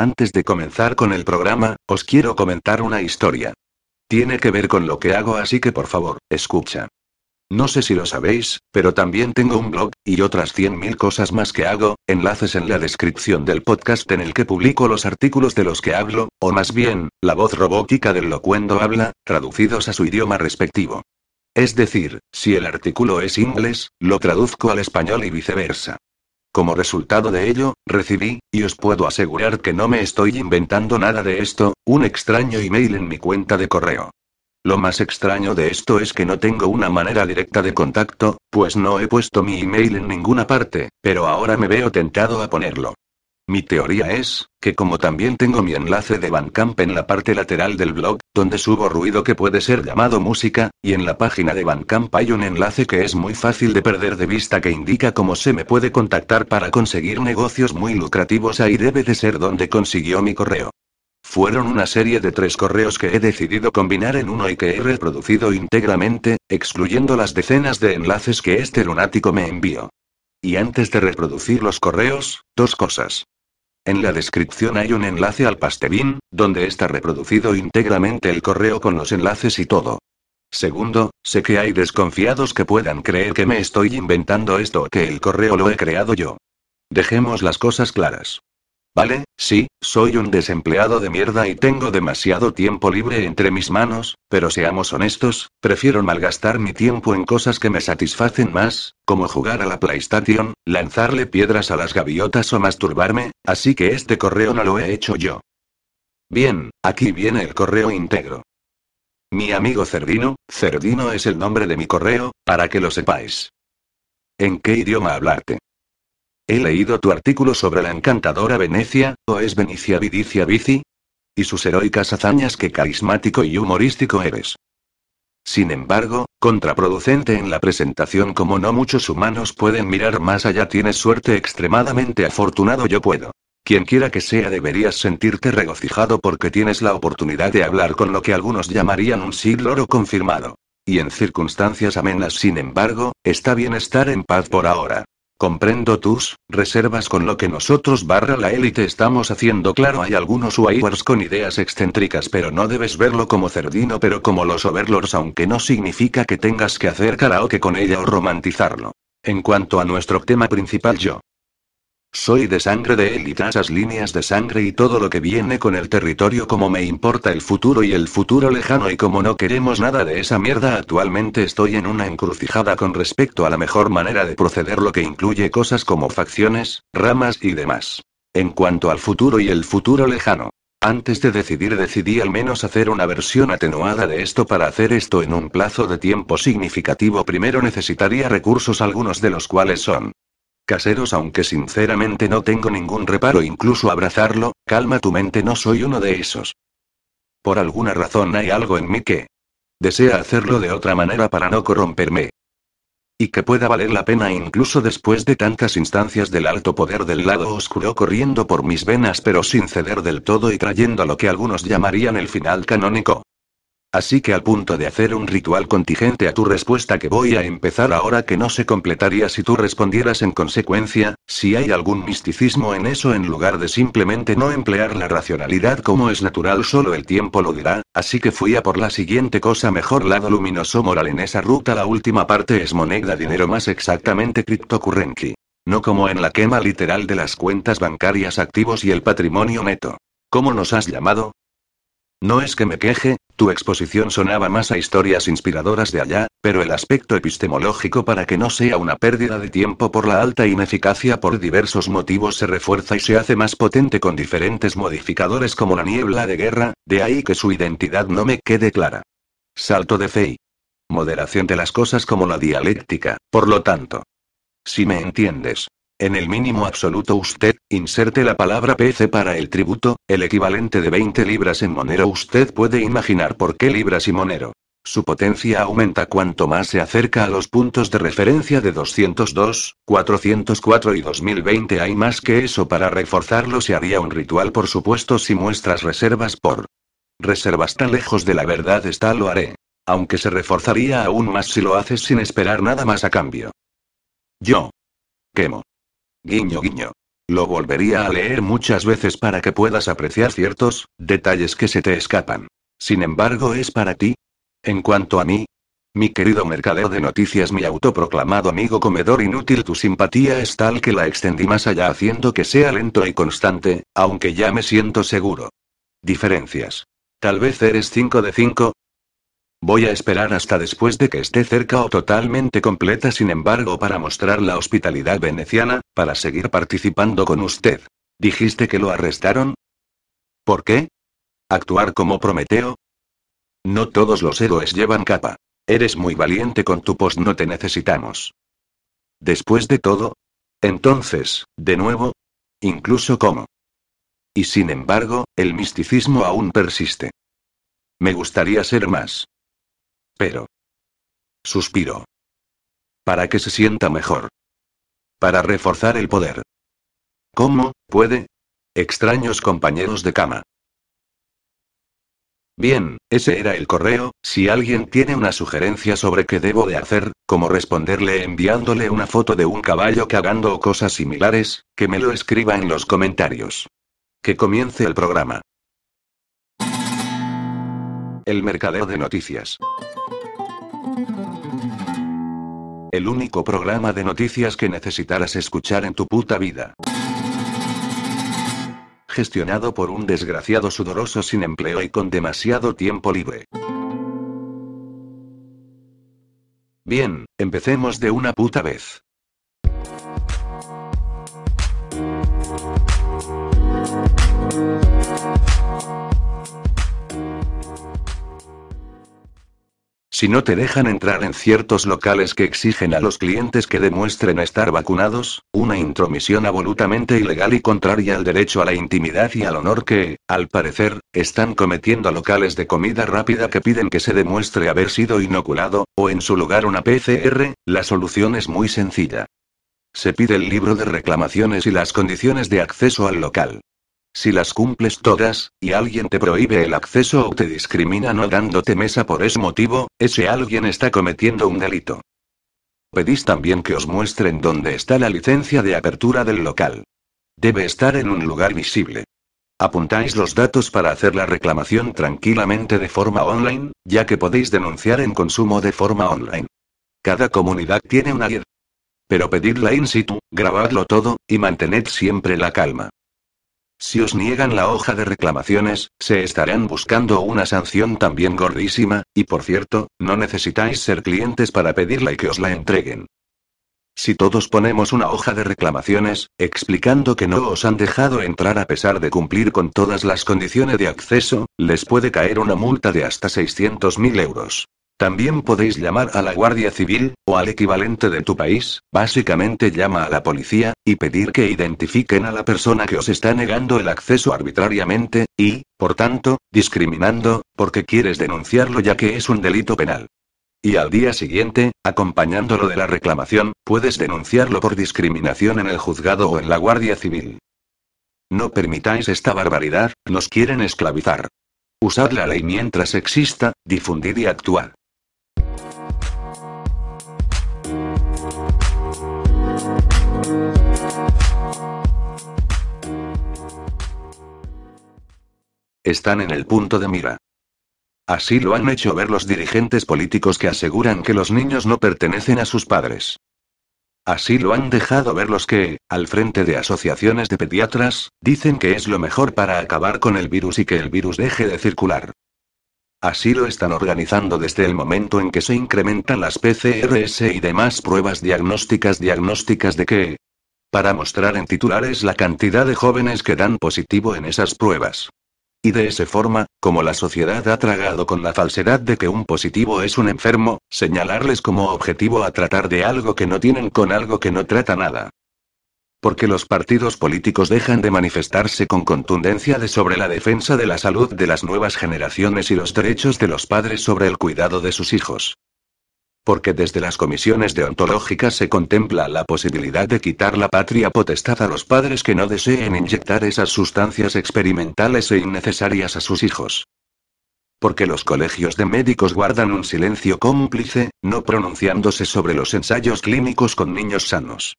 Antes de comenzar con el programa, os quiero comentar una historia. Tiene que ver con lo que hago, así que por favor, escucha. No sé si lo sabéis, pero también tengo un blog, y otras 100.000 cosas más que hago, enlaces en la descripción del podcast en el que publico los artículos de los que hablo, o más bien, la voz robótica del locuendo habla, traducidos a su idioma respectivo. Es decir, si el artículo es inglés, lo traduzco al español y viceversa. Como resultado de ello, recibí, y os puedo asegurar que no me estoy inventando nada de esto, un extraño email en mi cuenta de correo. Lo más extraño de esto es que no tengo una manera directa de contacto, pues no he puesto mi email en ninguna parte, pero ahora me veo tentado a ponerlo. Mi teoría es, que como también tengo mi enlace de Bandcamp en la parte lateral del blog, donde subo ruido que puede ser llamado música, y en la página de Bandcamp hay un enlace que es muy fácil de perder de vista que indica cómo se me puede contactar para conseguir negocios muy lucrativos ahí debe de ser donde consiguió mi correo. Fueron una serie de tres correos que he decidido combinar en uno y que he reproducido íntegramente, excluyendo las decenas de enlaces que este lunático me envió. Y antes de reproducir los correos, dos cosas. En la descripción hay un enlace al Pastebin, donde está reproducido íntegramente el correo con los enlaces y todo. Segundo, sé que hay desconfiados que puedan creer que me estoy inventando esto o que el correo lo he creado yo. Dejemos las cosas claras. Vale, sí, soy un desempleado de mierda y tengo demasiado tiempo libre entre mis manos, pero seamos honestos, prefiero malgastar mi tiempo en cosas que me satisfacen más, como jugar a la PlayStation, lanzarle piedras a las gaviotas o masturbarme, así que este correo no lo he hecho yo. Bien, aquí viene el correo íntegro. Mi amigo Cerdino, Cerdino es el nombre de mi correo, para que lo sepáis. ¿En qué idioma hablarte? He leído tu artículo sobre la encantadora Venecia, o es Venecia Vidicia Vici? Y sus heroicas hazañas, que carismático y humorístico eres. Sin embargo, contraproducente en la presentación como no muchos humanos pueden mirar más allá tienes suerte extremadamente afortunado yo puedo. Quien quiera que sea deberías sentirte regocijado porque tienes la oportunidad de hablar con lo que algunos llamarían un siglo confirmado. Y en circunstancias amenas sin embargo, está bien estar en paz por ahora. Comprendo tus reservas con lo que nosotros barra la élite estamos haciendo. Claro, hay algunos Wires con ideas excéntricas, pero no debes verlo como cerdino, pero como los overlords, aunque no significa que tengas que hacer karaoke con ella o romantizarlo. En cuanto a nuestro tema principal, yo soy de sangre de él y esas líneas de sangre y todo lo que viene con el territorio como me importa el futuro y el futuro lejano y como no queremos nada de esa mierda actualmente estoy en una encrucijada con respecto a la mejor manera de proceder lo que incluye cosas como facciones, ramas y demás. En cuanto al futuro y el futuro lejano. Antes de decidir decidí al menos hacer una versión atenuada de esto para hacer esto en un plazo de tiempo significativo primero necesitaría recursos algunos de los cuales son caseros aunque sinceramente no tengo ningún reparo incluso abrazarlo, calma tu mente no soy uno de esos. Por alguna razón hay algo en mí que desea hacerlo de otra manera para no corromperme. Y que pueda valer la pena incluso después de tantas instancias del alto poder del lado oscuro corriendo por mis venas pero sin ceder del todo y trayendo lo que algunos llamarían el final canónico. Así que al punto de hacer un ritual contingente a tu respuesta que voy a empezar ahora que no se completaría si tú respondieras en consecuencia, si hay algún misticismo en eso en lugar de simplemente no emplear la racionalidad como es natural solo el tiempo lo dirá, así que fui a por la siguiente cosa mejor lado luminoso moral en esa ruta la última parte es moneda dinero más exactamente cryptocurrency. No como en la quema literal de las cuentas bancarias activos y el patrimonio neto. ¿Cómo nos has llamado? No es que me queje, tu exposición sonaba más a historias inspiradoras de allá, pero el aspecto epistemológico para que no sea una pérdida de tiempo por la alta ineficacia por diversos motivos se refuerza y se hace más potente con diferentes modificadores como la niebla de guerra, de ahí que su identidad no me quede clara. Salto de fe moderación de las cosas como la dialéctica, por lo tanto. Si me entiendes. En el mínimo absoluto usted, inserte la palabra PC para el tributo, el equivalente de 20 libras en monero. Usted puede imaginar por qué libras y monero. Su potencia aumenta cuanto más se acerca a los puntos de referencia de 202, 404 y 2020. Hay más que eso para reforzarlo. Se haría un ritual, por supuesto, si muestras reservas por reservas tan lejos de la verdad está, lo haré. Aunque se reforzaría aún más si lo haces sin esperar nada más a cambio. Yo. Quemo. Guiño guiño. Lo volvería a leer muchas veces para que puedas apreciar ciertos detalles que se te escapan. Sin embargo, es para ti. En cuanto a mí, mi querido mercadeo de noticias, mi autoproclamado amigo comedor inútil, tu simpatía es tal que la extendí más allá haciendo que sea lento y constante, aunque ya me siento seguro. Diferencias. Tal vez eres 5 de 5. Voy a esperar hasta después de que esté cerca o totalmente completa, sin embargo, para mostrar la hospitalidad veneciana, para seguir participando con usted. ¿Dijiste que lo arrestaron? ¿Por qué? ¿Actuar como Prometeo? No todos los héroes llevan capa. Eres muy valiente con tu post, no te necesitamos. Después de todo. Entonces, de nuevo. Incluso como. Y sin embargo, el misticismo aún persiste. Me gustaría ser más. Pero. Suspiro. Para que se sienta mejor. Para reforzar el poder. ¿Cómo, puede? Extraños compañeros de cama. Bien, ese era el correo, si alguien tiene una sugerencia sobre qué debo de hacer, como responderle enviándole una foto de un caballo cagando o cosas similares, que me lo escriba en los comentarios. Que comience el programa. El mercadeo de noticias. El único programa de noticias que necesitarás escuchar en tu puta vida gestionado por un desgraciado sudoroso sin empleo y con demasiado tiempo libre. Bien, empecemos de una puta vez. Si no te dejan entrar en ciertos locales que exigen a los clientes que demuestren estar vacunados, una intromisión absolutamente ilegal y contraria al derecho a la intimidad y al honor que, al parecer, están cometiendo locales de comida rápida que piden que se demuestre haber sido inoculado, o en su lugar una PCR, la solución es muy sencilla. Se pide el libro de reclamaciones y las condiciones de acceso al local. Si las cumples todas, y alguien te prohíbe el acceso o te discrimina no dándote mesa por ese motivo, ese alguien está cometiendo un delito. Pedís también que os muestren dónde está la licencia de apertura del local. Debe estar en un lugar visible. Apuntáis los datos para hacer la reclamación tranquilamente de forma online, ya que podéis denunciar en consumo de forma online. Cada comunidad tiene una guía. Pero pedidla in situ, grabadlo todo, y mantened siempre la calma. Si os niegan la hoja de reclamaciones, se estarán buscando una sanción también gordísima, y por cierto, no necesitáis ser clientes para pedirla y que os la entreguen. Si todos ponemos una hoja de reclamaciones, explicando que no os han dejado entrar a pesar de cumplir con todas las condiciones de acceso, les puede caer una multa de hasta 600.000 euros. También podéis llamar a la Guardia Civil, o al equivalente de tu país, básicamente llama a la policía, y pedir que identifiquen a la persona que os está negando el acceso arbitrariamente, y, por tanto, discriminando, porque quieres denunciarlo ya que es un delito penal. Y al día siguiente, acompañándolo de la reclamación, puedes denunciarlo por discriminación en el juzgado o en la Guardia Civil. No permitáis esta barbaridad, nos quieren esclavizar. Usad la ley mientras exista, difundid y actuad. Están en el punto de mira. Así lo han hecho ver los dirigentes políticos que aseguran que los niños no pertenecen a sus padres. Así lo han dejado ver los que, al frente de asociaciones de pediatras, dicen que es lo mejor para acabar con el virus y que el virus deje de circular. Así lo están organizando desde el momento en que se incrementan las PCRS y demás pruebas diagnósticas diagnósticas de que, para mostrar en titulares la cantidad de jóvenes que dan positivo en esas pruebas. Y de esa forma, como la sociedad ha tragado con la falsedad de que un positivo es un enfermo, señalarles como objetivo a tratar de algo que no tienen con algo que no trata nada. Porque los partidos políticos dejan de manifestarse con contundencia de sobre la defensa de la salud de las nuevas generaciones y los derechos de los padres sobre el cuidado de sus hijos. Porque desde las comisiones deontológicas se contempla la posibilidad de quitar la patria potestad a los padres que no deseen inyectar esas sustancias experimentales e innecesarias a sus hijos. Porque los colegios de médicos guardan un silencio cómplice, no pronunciándose sobre los ensayos clínicos con niños sanos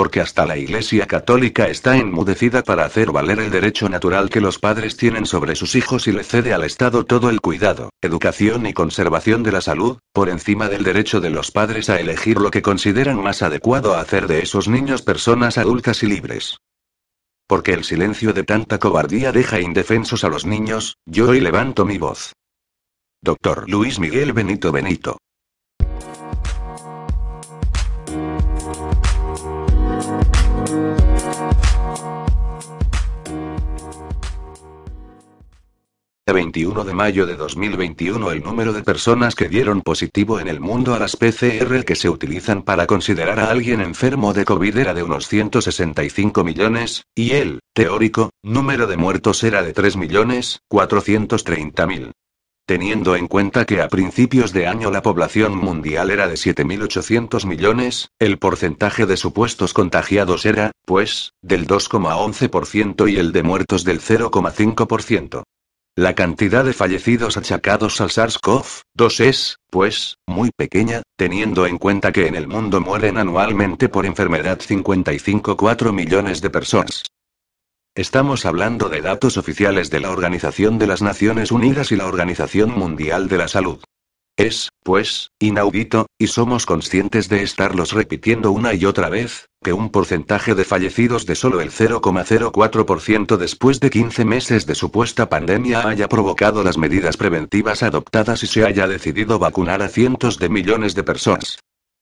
porque hasta la Iglesia Católica está enmudecida para hacer valer el derecho natural que los padres tienen sobre sus hijos y le cede al Estado todo el cuidado, educación y conservación de la salud, por encima del derecho de los padres a elegir lo que consideran más adecuado a hacer de esos niños personas adultas y libres. Porque el silencio de tanta cobardía deja indefensos a los niños, yo hoy levanto mi voz. Doctor Luis Miguel Benito Benito. 21 de mayo de 2021 el número de personas que dieron positivo en el mundo a las PCR que se utilizan para considerar a alguien enfermo de COVID era de unos 165 millones, y el, teórico, número de muertos era de 3.430.000. Teniendo en cuenta que a principios de año la población mundial era de 7.800 millones, el porcentaje de supuestos contagiados era, pues, del 2,11% y el de muertos del 0,5%. La cantidad de fallecidos achacados al SARS-CoV-2 es, pues, muy pequeña, teniendo en cuenta que en el mundo mueren anualmente por enfermedad 55,4 millones de personas. Estamos hablando de datos oficiales de la Organización de las Naciones Unidas y la Organización Mundial de la Salud. Es, pues, inaudito, y somos conscientes de estarlos repitiendo una y otra vez, que un porcentaje de fallecidos de solo el 0,04% después de 15 meses de supuesta pandemia haya provocado las medidas preventivas adoptadas y se haya decidido vacunar a cientos de millones de personas.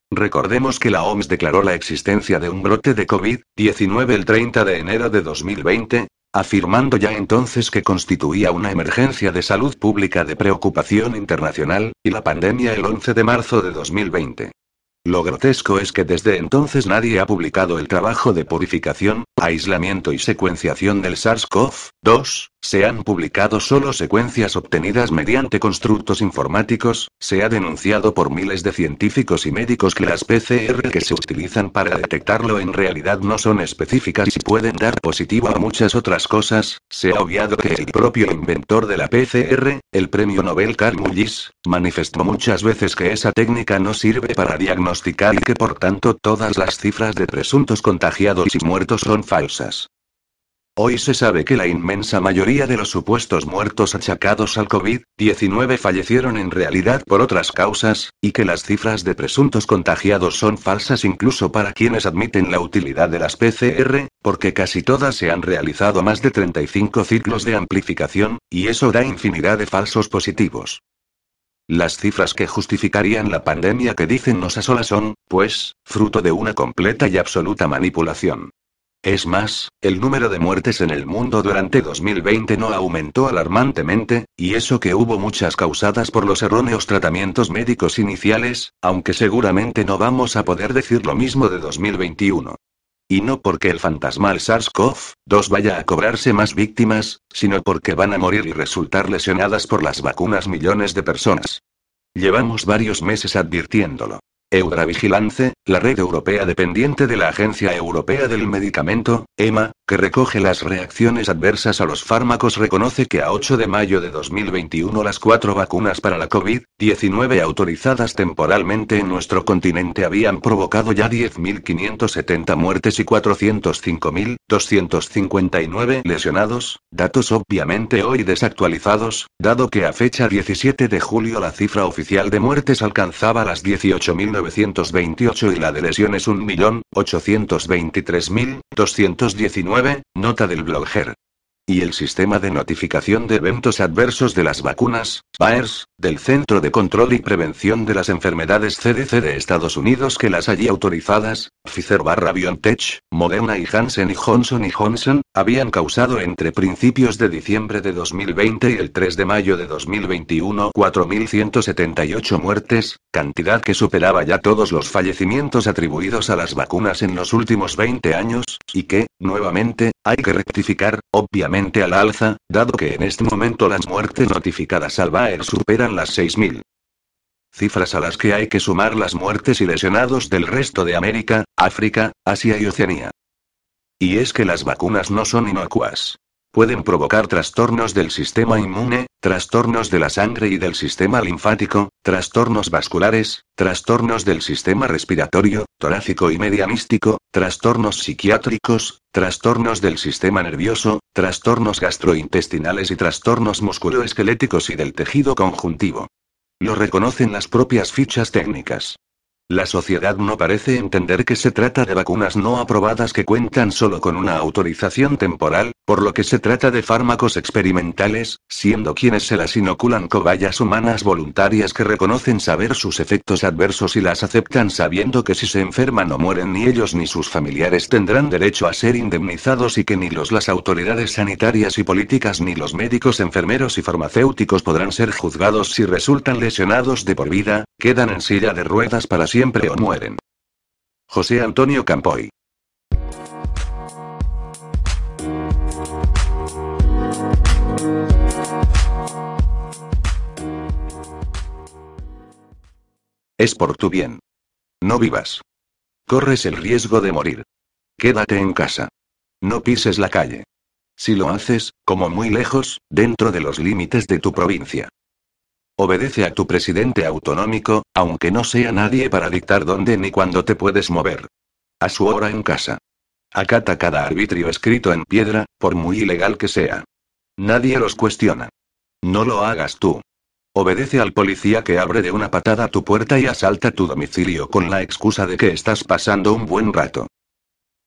Recordemos que la OMS declaró la existencia de un brote de COVID-19 el 30 de enero de 2020, afirmando ya entonces que constituía una emergencia de salud pública de preocupación internacional, y la pandemia el 11 de marzo de 2020. Lo grotesco es que desde entonces nadie ha publicado el trabajo de purificación, aislamiento y secuenciación del SARS-CoV-2, se han publicado solo secuencias obtenidas mediante constructos informáticos, se ha denunciado por miles de científicos y médicos que las PCR que se utilizan para detectarlo en realidad no son específicas y pueden dar positivo a muchas otras cosas, se ha obviado que el propio inventor de la PCR, el premio Nobel Carl Mullis, manifestó muchas veces que esa técnica no sirve para diagnosticar y que por tanto todas las cifras de presuntos contagiados y muertos son falsas. Hoy se sabe que la inmensa mayoría de los supuestos muertos achacados al COVID-19 fallecieron en realidad por otras causas, y que las cifras de presuntos contagiados son falsas incluso para quienes admiten la utilidad de las PCR, porque casi todas se han realizado más de 35 ciclos de amplificación, y eso da infinidad de falsos positivos. Las cifras que justificarían la pandemia que dicen nos asola son, pues, fruto de una completa y absoluta manipulación. Es más, el número de muertes en el mundo durante 2020 no aumentó alarmantemente, y eso que hubo muchas causadas por los erróneos tratamientos médicos iniciales, aunque seguramente no vamos a poder decir lo mismo de 2021. Y no porque el fantasmal SARS-CoV-2 vaya a cobrarse más víctimas, sino porque van a morir y resultar lesionadas por las vacunas millones de personas. Llevamos varios meses advirtiéndolo. Eudravigilance, la red europea dependiente de la Agencia Europea del Medicamento, EMA, que recoge las reacciones adversas a los fármacos, reconoce que a 8 de mayo de 2021 las cuatro vacunas para la COVID-19 autorizadas temporalmente en nuestro continente habían provocado ya 10.570 muertes y 405.259 lesionados, datos obviamente hoy desactualizados, dado que a fecha 17 de julio la cifra oficial de muertes alcanzaba las 18.928 y la de lesiones 1.823.219 nota del blogger. Y el sistema de notificación de eventos adversos de las vacunas, VAERS, del Centro de Control y Prevención de las Enfermedades CDC de Estados Unidos que las allí autorizadas, Pfizer barra BioNTech, Moderna y Hansen y Johnson y Johnson, habían causado entre principios de diciembre de 2020 y el 3 de mayo de 2021 4.178 muertes, cantidad que superaba ya todos los fallecimientos atribuidos a las vacunas en los últimos 20 años, y que, nuevamente, hay que rectificar, obviamente al alza, dado que en este momento las muertes notificadas al VAERS superan las 6.000. Cifras a las que hay que sumar las muertes y lesionados del resto de América, África, Asia y Oceanía. Y es que las vacunas no son inocuas. Pueden provocar trastornos del sistema inmune, trastornos de la sangre y del sistema linfático, trastornos vasculares, trastornos del sistema respiratorio, torácico y medianístico, trastornos psiquiátricos, trastornos del sistema nervioso, trastornos gastrointestinales y trastornos musculoesqueléticos y del tejido conjuntivo. Lo reconocen las propias fichas técnicas. La sociedad no parece entender que se trata de vacunas no aprobadas que cuentan solo con una autorización temporal, por lo que se trata de fármacos experimentales, siendo quienes se las inoculan cobayas humanas voluntarias que reconocen saber sus efectos adversos y las aceptan sabiendo que si se enferman o mueren ni ellos ni sus familiares tendrán derecho a ser indemnizados y que ni los las autoridades sanitarias y políticas ni los médicos enfermeros y farmacéuticos podrán ser juzgados si resultan lesionados de por vida, quedan en silla de ruedas para siempre siempre o mueren. José Antonio Campoy. Es por tu bien. No vivas. Corres el riesgo de morir. Quédate en casa. No pises la calle. Si lo haces, como muy lejos, dentro de los límites de tu provincia. Obedece a tu presidente autonómico, aunque no sea nadie para dictar dónde ni cuándo te puedes mover. A su hora en casa. Acata cada arbitrio escrito en piedra, por muy ilegal que sea. Nadie los cuestiona. No lo hagas tú. Obedece al policía que abre de una patada tu puerta y asalta tu domicilio con la excusa de que estás pasando un buen rato.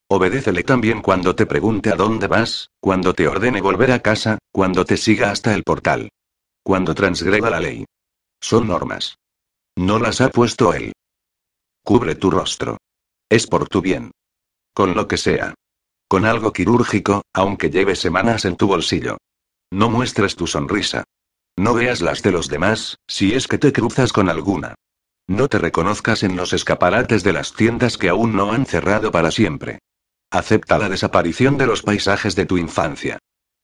Obedécele también cuando te pregunte a dónde vas, cuando te ordene volver a casa, cuando te siga hasta el portal. Cuando transgreda la ley. Son normas. No las ha puesto él. Cubre tu rostro. Es por tu bien. Con lo que sea. Con algo quirúrgico, aunque lleve semanas en tu bolsillo. No muestres tu sonrisa. No veas las de los demás, si es que te cruzas con alguna. No te reconozcas en los escaparates de las tiendas que aún no han cerrado para siempre. Acepta la desaparición de los paisajes de tu infancia.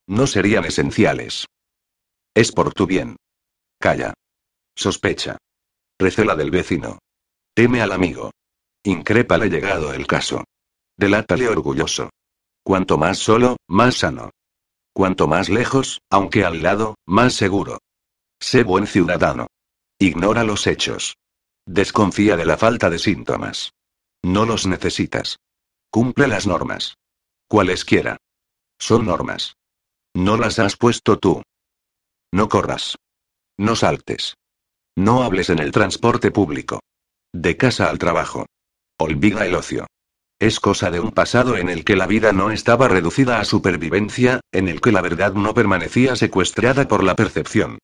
No serían esenciales. Es por tu bien. Calla. Sospecha. Recela del vecino. Teme al amigo. Incrépale llegado el caso. Delátale orgulloso. Cuanto más solo, más sano. Cuanto más lejos, aunque al lado, más seguro. Sé buen ciudadano. Ignora los hechos. Desconfía de la falta de síntomas. No los necesitas. Cumple las normas. Cualesquiera. Son normas. No las has puesto tú. No corras. No saltes. No hables en el transporte público. De casa al trabajo. Olvida el ocio. Es cosa de un pasado en el que la vida no estaba reducida a supervivencia, en el que la verdad no permanecía secuestrada por la percepción.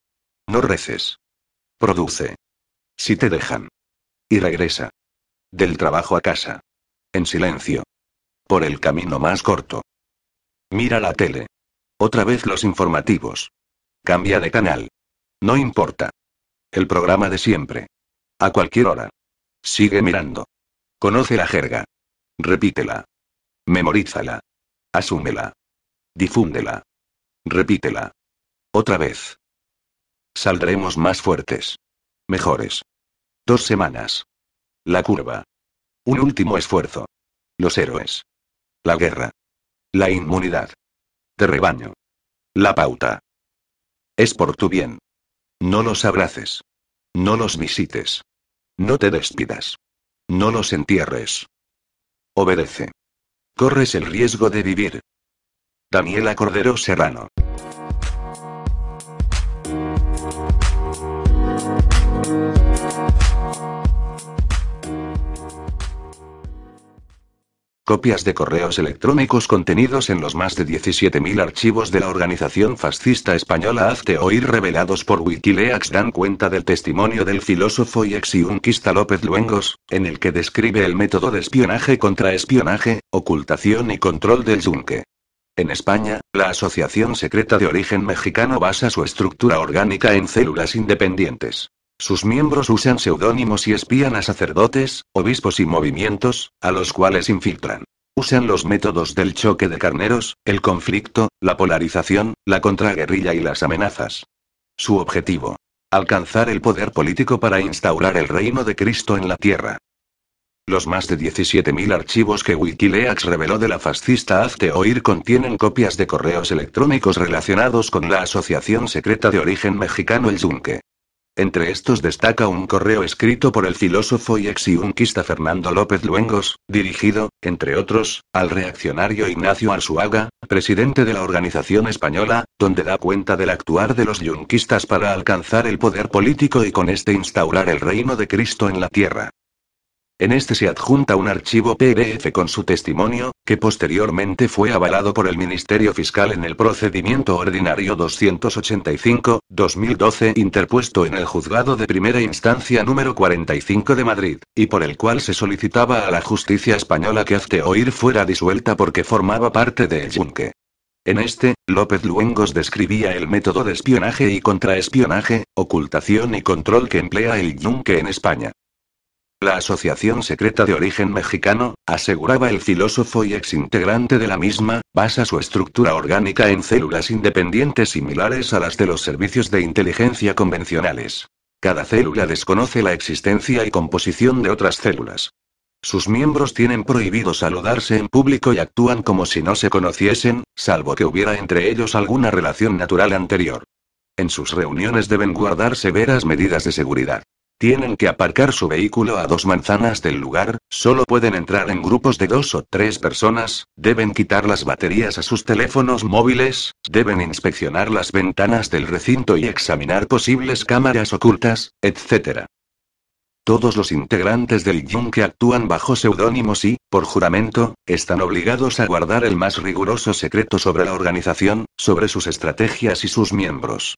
No reces. Produce. Si te dejan. Y regresa. Del trabajo a casa. En silencio. Por el camino más corto. Mira la tele. Otra vez los informativos. Cambia de canal. No importa. El programa de siempre. A cualquier hora. Sigue mirando. Conoce la jerga. Repítela. Memorízala. Asúmela. Difúndela. Repítela. Otra vez. Saldremos más fuertes. Mejores. Dos semanas. La curva. Un último esfuerzo. Los héroes. La guerra. La inmunidad. De rebaño. La pauta. Es por tu bien. No los abraces. No los visites. No te despidas. No los entierres. Obedece. Corres el riesgo de vivir. Daniela Cordero Serrano. Copias de correos electrónicos contenidos en los más de 17.000 archivos de la organización fascista española Hazte Oír revelados por Wikileaks dan cuenta del testimonio del filósofo y exiunquista López Luengos, en el que describe el método de espionaje contra espionaje, ocultación y control del yunque. En España, la Asociación Secreta de Origen Mexicano basa su estructura orgánica en células independientes. Sus miembros usan seudónimos y espían a sacerdotes, obispos y movimientos, a los cuales infiltran. Usan los métodos del choque de carneros, el conflicto, la polarización, la contraguerrilla y las amenazas. Su objetivo. Alcanzar el poder político para instaurar el reino de Cristo en la tierra. Los más de 17.000 archivos que Wikileaks reveló de la fascista Hazte Oír contienen copias de correos electrónicos relacionados con la asociación secreta de origen mexicano El Yunque. Entre estos destaca un correo escrito por el filósofo y ex-yunquista Fernando López Luengos, dirigido, entre otros, al reaccionario Ignacio Arzuaga, presidente de la organización española, donde da cuenta del actuar de los yunquistas para alcanzar el poder político y con este instaurar el reino de Cristo en la tierra. En este se adjunta un archivo PDF con su testimonio, que posteriormente fue avalado por el Ministerio Fiscal en el procedimiento ordinario 285-2012 interpuesto en el juzgado de primera instancia número 45 de Madrid, y por el cual se solicitaba a la justicia española que Hazte Oír fuera disuelta porque formaba parte de El Yunque. En este, López Luengos describía el método de espionaje y contraespionaje, ocultación y control que emplea el Yunque en España. La asociación secreta de origen mexicano, aseguraba el filósofo y exintegrante de la misma, basa su estructura orgánica en células independientes similares a las de los servicios de inteligencia convencionales. Cada célula desconoce la existencia y composición de otras células. Sus miembros tienen prohibido saludarse en público y actúan como si no se conociesen, salvo que hubiera entre ellos alguna relación natural anterior. En sus reuniones deben guardar severas medidas de seguridad. Tienen que aparcar su vehículo a dos manzanas del lugar, solo pueden entrar en grupos de dos o tres personas, deben quitar las baterías a sus teléfonos móviles, deben inspeccionar las ventanas del recinto y examinar posibles cámaras ocultas, etc. Todos los integrantes del Yunque actúan bajo seudónimos y, por juramento, están obligados a guardar el más riguroso secreto sobre la organización, sobre sus estrategias y sus miembros.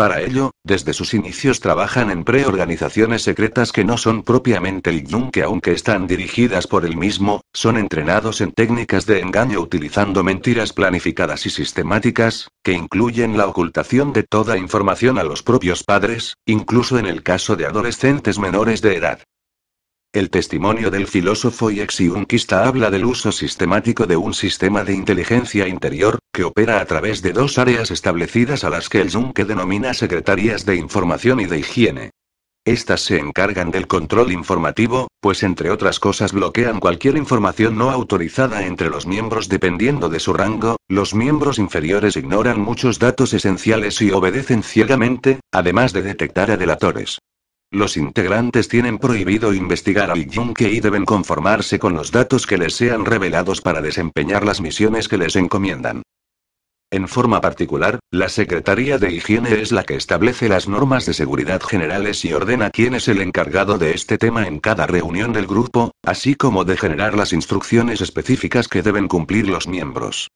Para ello, desde sus inicios trabajan en preorganizaciones secretas que no son propiamente el Yunque aunque están dirigidas por el mismo, son entrenados en técnicas de engaño utilizando mentiras planificadas y sistemáticas, que incluyen la ocultación de toda información a los propios padres, incluso en el caso de adolescentes menores de edad. El testimonio del filósofo y ex-yunquista habla del uso sistemático de un sistema de inteligencia interior, que opera a través de dos áreas establecidas a las que el Yunque denomina secretarías de información y de higiene. Estas se encargan del control informativo, pues entre otras cosas bloquean cualquier información no autorizada entre los miembros dependiendo de su rango, los miembros inferiores ignoran muchos datos esenciales y obedecen ciegamente, además de detectar a delatores. Los integrantes tienen prohibido investigar al Yunque y deben conformarse con los datos que les sean revelados para desempeñar las misiones que les encomiendan. En forma particular, la Secretaría de Higiene es la que establece las normas de seguridad generales y ordena quién es el encargado de este tema en cada reunión del grupo, así como de generar las instrucciones específicas que deben cumplir los miembros.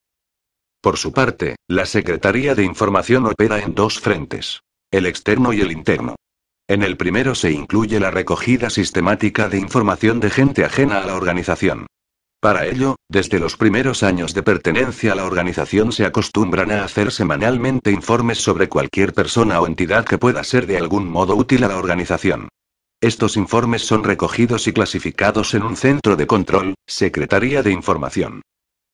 Por su parte, la Secretaría de Información opera en dos frentes. El externo y el interno. En el primero se incluye la recogida sistemática de información de gente ajena a la organización. Para ello, desde los primeros años de pertenencia a la organización se acostumbran a hacer semanalmente informes sobre cualquier persona o entidad que pueda ser de algún modo útil a la organización. Estos informes son recogidos y clasificados en un centro de control, Secretaría de Información.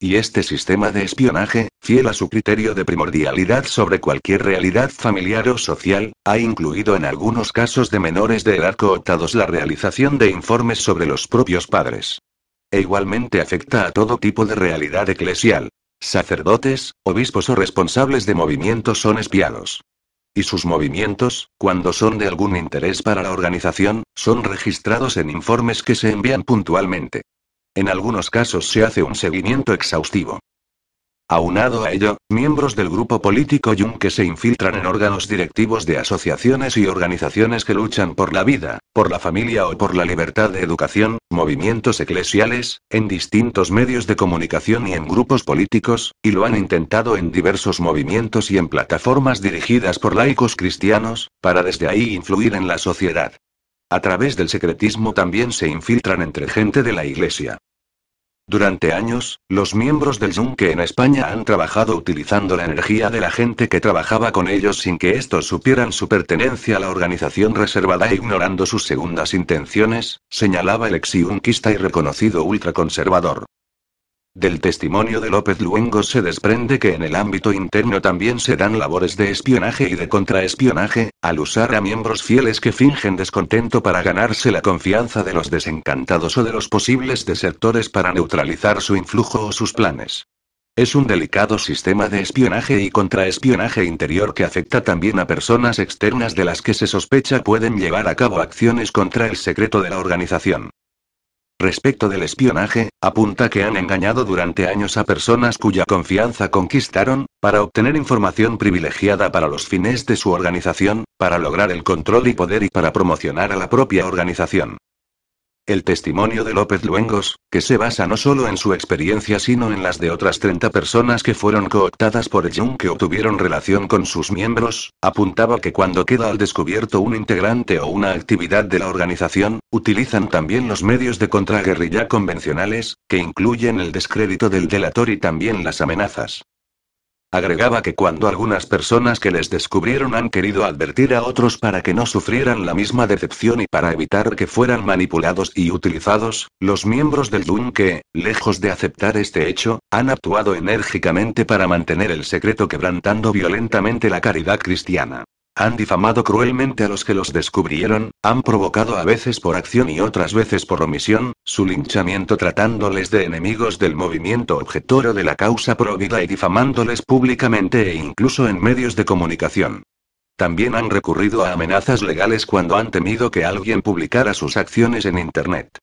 Y este sistema de espionaje, fiel a su criterio de primordialidad sobre cualquier realidad familiar o social, ha incluido en algunos casos de menores de edad cooptados la realización de informes sobre los propios padres. E igualmente afecta a todo tipo de realidad eclesial. Sacerdotes, obispos o responsables de movimientos son espiados. Y sus movimientos, cuando son de algún interés para la organización, son registrados en informes que se envían puntualmente. En algunos casos se hace un seguimiento exhaustivo. Aunado a ello, miembros del grupo político Yunque se infiltran en órganos directivos de asociaciones y organizaciones que luchan por la vida, por la familia o por la libertad de educación, movimientos eclesiales, en distintos medios de comunicación y en grupos políticos, y lo han intentado en diversos movimientos y en plataformas dirigidas por laicos cristianos, para desde ahí influir en la sociedad. A través del secretismo también se infiltran entre gente de la Iglesia. Durante años, los miembros del Yunque en España han trabajado utilizando la energía de la gente que trabajaba con ellos sin que estos supieran su pertenencia a la organización reservada e ignorando sus segundas intenciones, señalaba el ex y reconocido ultraconservador. Del testimonio de López Luengo se desprende que en el ámbito interno también se dan labores de espionaje y de contraespionaje, al usar a miembros fieles que fingen descontento para ganarse la confianza de los desencantados o de los posibles desertores para neutralizar su influjo o sus planes. Es un delicado sistema de espionaje y contraespionaje interior que afecta también a personas externas de las que se sospecha pueden llevar a cabo acciones contra el secreto de la organización. Respecto del espionaje, apunta que han engañado durante años a personas cuya confianza conquistaron, para obtener información privilegiada para los fines de su organización, para lograr el control y poder y para promocionar a la propia organización. El testimonio de López Luengos, que se basa no solo en su experiencia sino en las de otras 30 personas que fueron cooptadas por el Jung que obtuvieron relación con sus miembros, apuntaba que cuando queda al descubierto un integrante o una actividad de la organización, utilizan también los medios de contraguerrilla convencionales, que incluyen el descrédito del delator y también las amenazas. Agregaba que cuando algunas personas que les descubrieron han querido advertir a otros para que no sufrieran la misma decepción y para evitar que fueran manipulados y utilizados, los miembros del DUN que, lejos de aceptar este hecho, han actuado enérgicamente para mantener el secreto quebrantando violentamente la caridad cristiana. Han difamado cruelmente a los que los descubrieron, han provocado a veces por acción y otras veces por omisión, su linchamiento tratándoles de enemigos del movimiento objetor de la causa vida y difamándoles públicamente e incluso en medios de comunicación. También han recurrido a amenazas legales cuando han temido que alguien publicara sus acciones en Internet.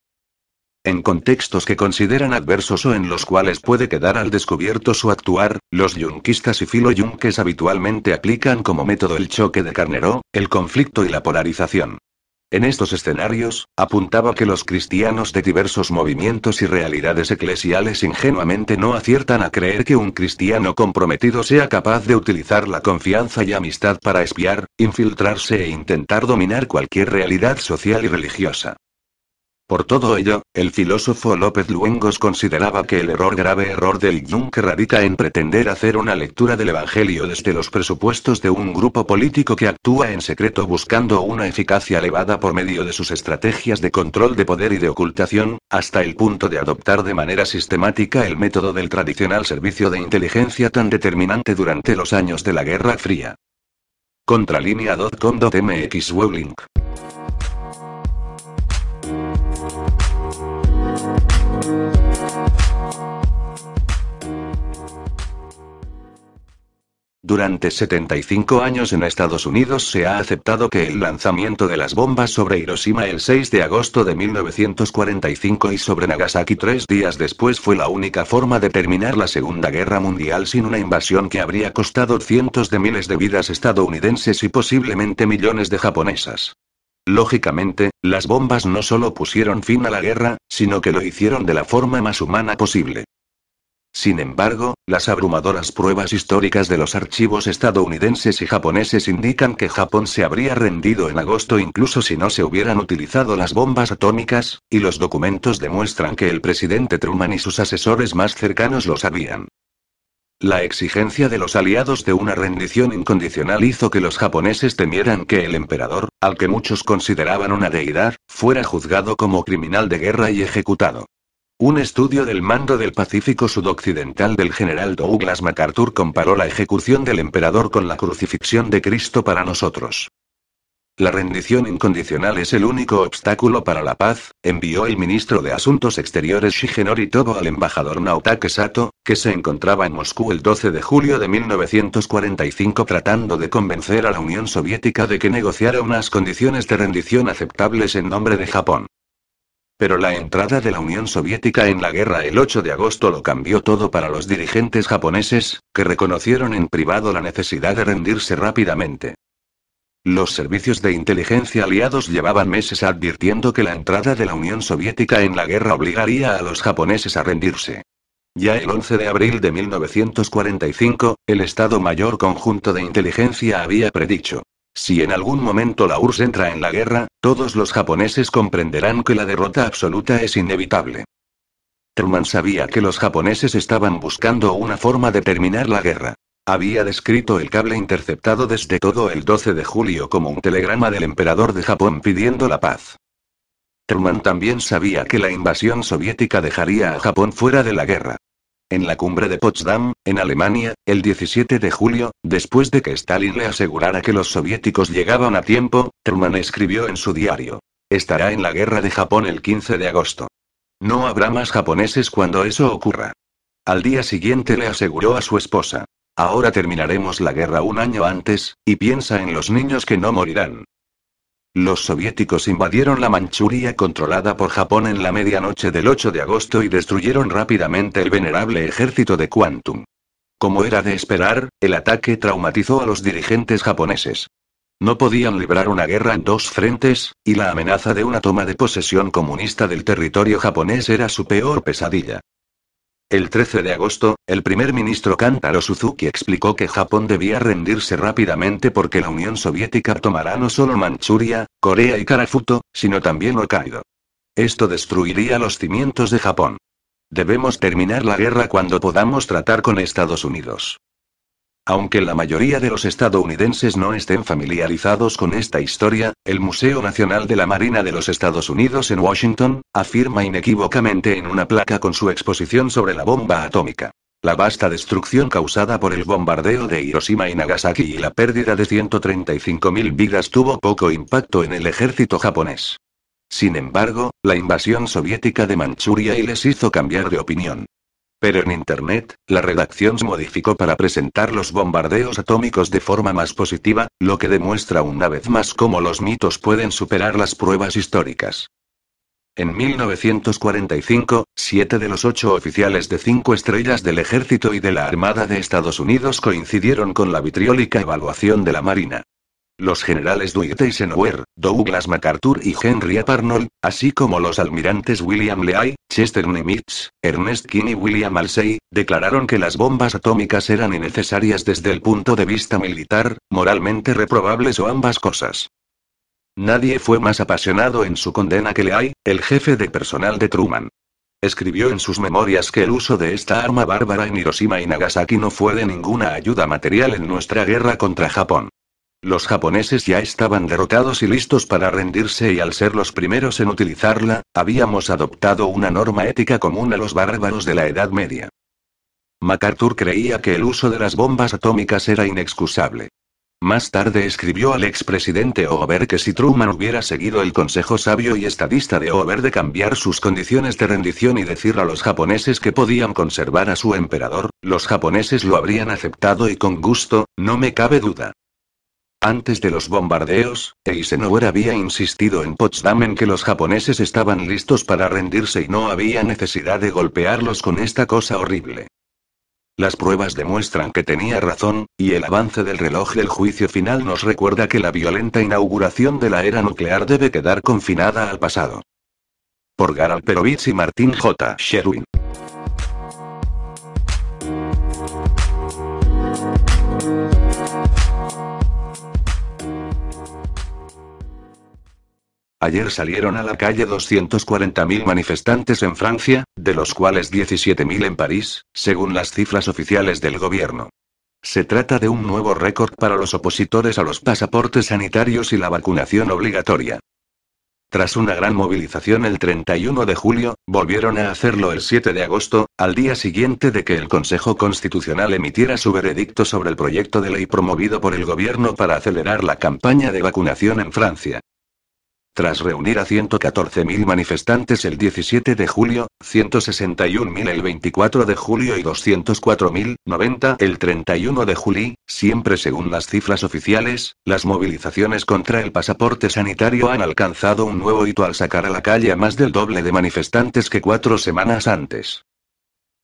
En contextos que consideran adversos o en los cuales puede quedar al descubierto su actuar, los yunquistas y filoyunques habitualmente aplican como método el choque de carnero, el conflicto y la polarización. En estos escenarios, apuntaba que los cristianos de diversos movimientos y realidades eclesiales ingenuamente no aciertan a creer que un cristiano comprometido sea capaz de utilizar la confianza y amistad para espiar, infiltrarse e intentar dominar cualquier realidad social y religiosa. Por todo ello, el filósofo López Luengos consideraba que el error grave error del Jung radica en pretender hacer una lectura del Evangelio desde los presupuestos de un grupo político que actúa en secreto buscando una eficacia elevada por medio de sus estrategias de control de poder y de ocultación, hasta el punto de adoptar de manera sistemática el método del tradicional servicio de inteligencia tan determinante durante los años de la Guerra Fría. Contralínea.com.mx Weblink Durante 75 años en Estados Unidos se ha aceptado que el lanzamiento de las bombas sobre Hiroshima el 6 de agosto de 1945 y sobre Nagasaki tres días después fue la única forma de terminar la Segunda Guerra Mundial sin una invasión que habría costado cientos de miles de vidas estadounidenses y posiblemente millones de japonesas. Lógicamente, las bombas no solo pusieron fin a la guerra, sino que lo hicieron de la forma más humana posible. Sin embargo, las abrumadoras pruebas históricas de los archivos estadounidenses y japoneses indican que Japón se habría rendido en agosto incluso si no se hubieran utilizado las bombas atómicas, y los documentos demuestran que el presidente Truman y sus asesores más cercanos lo sabían. La exigencia de los aliados de una rendición incondicional hizo que los japoneses temieran que el emperador, al que muchos consideraban una deidad, fuera juzgado como criminal de guerra y ejecutado. Un estudio del mando del Pacífico Sudoccidental del general Douglas MacArthur comparó la ejecución del emperador con la crucifixión de Cristo para nosotros. La rendición incondicional es el único obstáculo para la paz, envió el ministro de Asuntos Exteriores Shigenori Tobo al embajador Naotake Sato, que se encontraba en Moscú el 12 de julio de 1945 tratando de convencer a la Unión Soviética de que negociara unas condiciones de rendición aceptables en nombre de Japón. Pero la entrada de la Unión Soviética en la guerra el 8 de agosto lo cambió todo para los dirigentes japoneses, que reconocieron en privado la necesidad de rendirse rápidamente. Los servicios de inteligencia aliados llevaban meses advirtiendo que la entrada de la Unión Soviética en la guerra obligaría a los japoneses a rendirse. Ya el 11 de abril de 1945, el Estado Mayor Conjunto de Inteligencia había predicho, si en algún momento la URSS entra en la guerra, todos los japoneses comprenderán que la derrota absoluta es inevitable. Truman sabía que los japoneses estaban buscando una forma de terminar la guerra. Había descrito el cable interceptado desde todo el 12 de julio como un telegrama del emperador de Japón pidiendo la paz. Truman también sabía que la invasión soviética dejaría a Japón fuera de la guerra. En la cumbre de Potsdam, en Alemania, el 17 de julio, después de que Stalin le asegurara que los soviéticos llegaban a tiempo, Truman escribió en su diario. Estará en la guerra de Japón el 15 de agosto. No habrá más japoneses cuando eso ocurra. Al día siguiente le aseguró a su esposa. Ahora terminaremos la guerra un año antes, y piensa en los niños que no morirán. Los soviéticos invadieron la Manchuria controlada por Japón en la medianoche del 8 de agosto y destruyeron rápidamente el venerable ejército de Quantum. Como era de esperar, el ataque traumatizó a los dirigentes japoneses. No podían librar una guerra en dos frentes, y la amenaza de una toma de posesión comunista del territorio japonés era su peor pesadilla. El 13 de agosto, el primer ministro Kantaro Suzuki explicó que Japón debía rendirse rápidamente porque la Unión Soviética tomará no solo Manchuria, Corea y Karafuto, sino también Hokkaido. Esto destruiría los cimientos de Japón. Debemos terminar la guerra cuando podamos tratar con Estados Unidos. Aunque la mayoría de los estadounidenses no estén familiarizados con esta historia, el Museo Nacional de la Marina de los Estados Unidos en Washington, afirma inequívocamente en una placa con su exposición sobre la bomba atómica. La vasta destrucción causada por el bombardeo de Hiroshima y Nagasaki y la pérdida de 135.000 vidas tuvo poco impacto en el ejército japonés. Sin embargo, la invasión soviética de Manchuria y les hizo cambiar de opinión. Pero en Internet, la redacción se modificó para presentar los bombardeos atómicos de forma más positiva, lo que demuestra una vez más cómo los mitos pueden superar las pruebas históricas. En 1945, siete de los ocho oficiales de cinco estrellas del ejército y de la Armada de Estados Unidos coincidieron con la vitriólica evaluación de la Marina. Los generales Dwight Eisenhower, Douglas MacArthur y Henry Arnold, así como los almirantes William Leay, Chester Nimitz, Ernest King y William Halsey, declararon que las bombas atómicas eran innecesarias desde el punto de vista militar, moralmente reprobables o ambas cosas. Nadie fue más apasionado en su condena que Leay, el jefe de personal de Truman. Escribió en sus memorias que el uso de esta arma bárbara en Hiroshima y Nagasaki no fue de ninguna ayuda material en nuestra guerra contra Japón. Los japoneses ya estaban derrotados y listos para rendirse y al ser los primeros en utilizarla, habíamos adoptado una norma ética común a los bárbaros de la Edad Media. MacArthur creía que el uso de las bombas atómicas era inexcusable. Más tarde escribió al expresidente Hoover que si Truman hubiera seguido el consejo sabio y estadista de Hoover de cambiar sus condiciones de rendición y decir a los japoneses que podían conservar a su emperador, los japoneses lo habrían aceptado y con gusto, no me cabe duda. Antes de los bombardeos, Eisenhower había insistido en Potsdam en que los japoneses estaban listos para rendirse y no había necesidad de golpearlos con esta cosa horrible. Las pruebas demuestran que tenía razón, y el avance del reloj del juicio final nos recuerda que la violenta inauguración de la era nuclear debe quedar confinada al pasado. Por Garal Perovitz y Martin J. Sherwin. Ayer salieron a la calle 240.000 manifestantes en Francia, de los cuales 17.000 en París, según las cifras oficiales del gobierno. Se trata de un nuevo récord para los opositores a los pasaportes sanitarios y la vacunación obligatoria. Tras una gran movilización el 31 de julio, volvieron a hacerlo el 7 de agosto, al día siguiente de que el Consejo Constitucional emitiera su veredicto sobre el proyecto de ley promovido por el gobierno para acelerar la campaña de vacunación en Francia. Tras reunir a 114.000 manifestantes el 17 de julio, 161.000 el 24 de julio y 204.090 el 31 de julio, siempre según las cifras oficiales, las movilizaciones contra el pasaporte sanitario han alcanzado un nuevo hito al sacar a la calle a más del doble de manifestantes que cuatro semanas antes.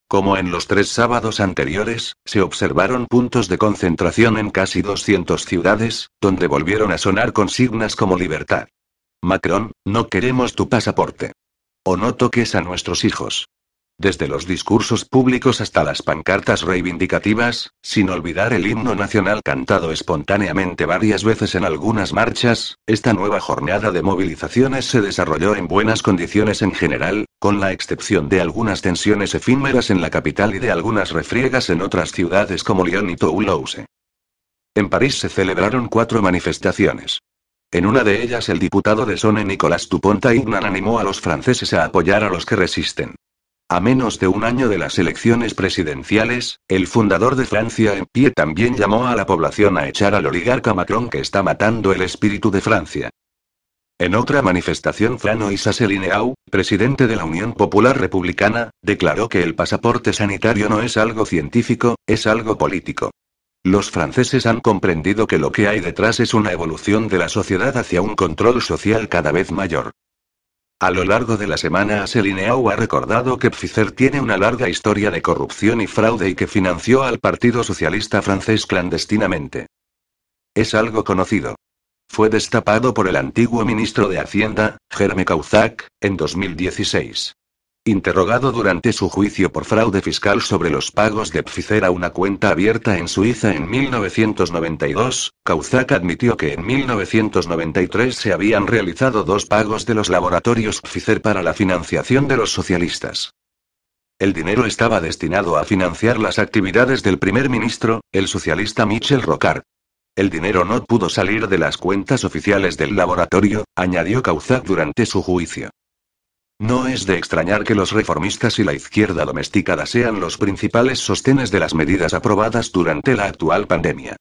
Como en los tres sábados anteriores, se observaron puntos de concentración en casi 200 ciudades, donde volvieron a sonar consignas como libertad. Macron, no queremos tu pasaporte. O no toques a nuestros hijos. Desde los discursos públicos hasta las pancartas reivindicativas, sin olvidar el himno nacional cantado espontáneamente varias veces en algunas marchas, esta nueva jornada de movilizaciones se desarrolló en buenas condiciones en general, con la excepción de algunas tensiones efímeras en la capital y de algunas refriegas en otras ciudades como Lyon y Toulouse. En París se celebraron cuatro manifestaciones. En una de ellas el diputado de Sone Nicolas Dupont-Aignan animó a los franceses a apoyar a los que resisten. A menos de un año de las elecciones presidenciales, el fundador de Francia en pie también llamó a la población a echar al oligarca Macron que está matando el espíritu de Francia. En otra manifestación, Frano Isaselineau, presidente de la Unión Popular Republicana, declaró que el pasaporte sanitario no es algo científico, es algo político. Los franceses han comprendido que lo que hay detrás es una evolución de la sociedad hacia un control social cada vez mayor. A lo largo de la semana, Asselineau ha recordado que Pfizer tiene una larga historia de corrupción y fraude y que financió al Partido Socialista francés clandestinamente. Es algo conocido. Fue destapado por el antiguo ministro de Hacienda, Jerome Cahuzac, en 2016. Interrogado durante su juicio por fraude fiscal sobre los pagos de Pfizer a una cuenta abierta en Suiza en 1992, Cahuzac admitió que en 1993 se habían realizado dos pagos de los laboratorios Pfizer para la financiación de los socialistas. El dinero estaba destinado a financiar las actividades del primer ministro, el socialista Michel Rocard. El dinero no pudo salir de las cuentas oficiales del laboratorio, añadió Cahuzac durante su juicio. No es de extrañar que los reformistas y la izquierda domesticada sean los principales sostenes de las medidas aprobadas durante la actual pandemia.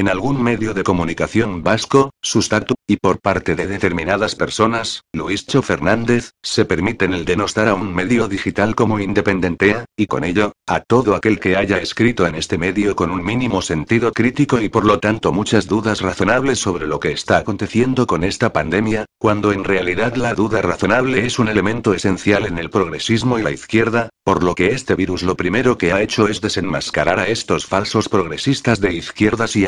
En algún medio de comunicación vasco, Sustato, y por parte de determinadas personas, Luischo Fernández, se permiten el denostar a un medio digital como Independentea, y con ello, a todo aquel que haya escrito en este medio con un mínimo sentido crítico y por lo tanto muchas dudas razonables sobre lo que está aconteciendo con esta pandemia, cuando en realidad la duda razonable es un elemento esencial en el progresismo y la izquierda, por lo que este virus lo primero que ha hecho es desenmascarar a estos falsos progresistas de izquierdas y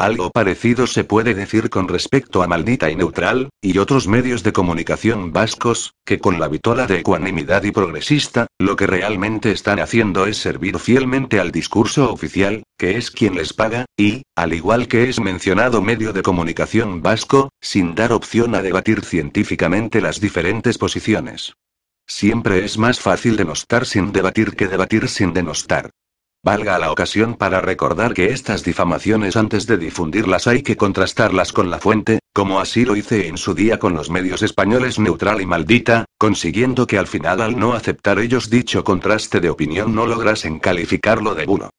Algo parecido se puede decir con respecto a Maldita y Neutral, y otros medios de comunicación vascos, que con la vitola de ecuanimidad y progresista, lo que realmente están haciendo es servir fielmente al discurso oficial, que es quien les paga, y, al igual que es mencionado medio de comunicación vasco, sin dar opción a debatir científicamente las diferentes posiciones. Siempre es más fácil denostar sin debatir que debatir sin denostar. Valga la ocasión para recordar que estas difamaciones antes de difundirlas hay que contrastarlas con la fuente, como así lo hice en su día con los medios españoles neutral y maldita, consiguiendo que al final al no aceptar ellos dicho contraste de opinión no lograsen calificarlo de bulo.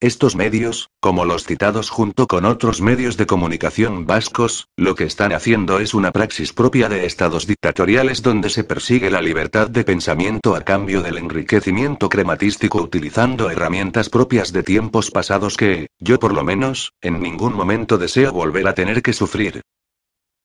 Estos medios, como los citados junto con otros medios de comunicación vascos, lo que están haciendo es una praxis propia de estados dictatoriales donde se persigue la libertad de pensamiento a cambio del enriquecimiento crematístico utilizando herramientas propias de tiempos pasados que, yo por lo menos, en ningún momento deseo volver a tener que sufrir.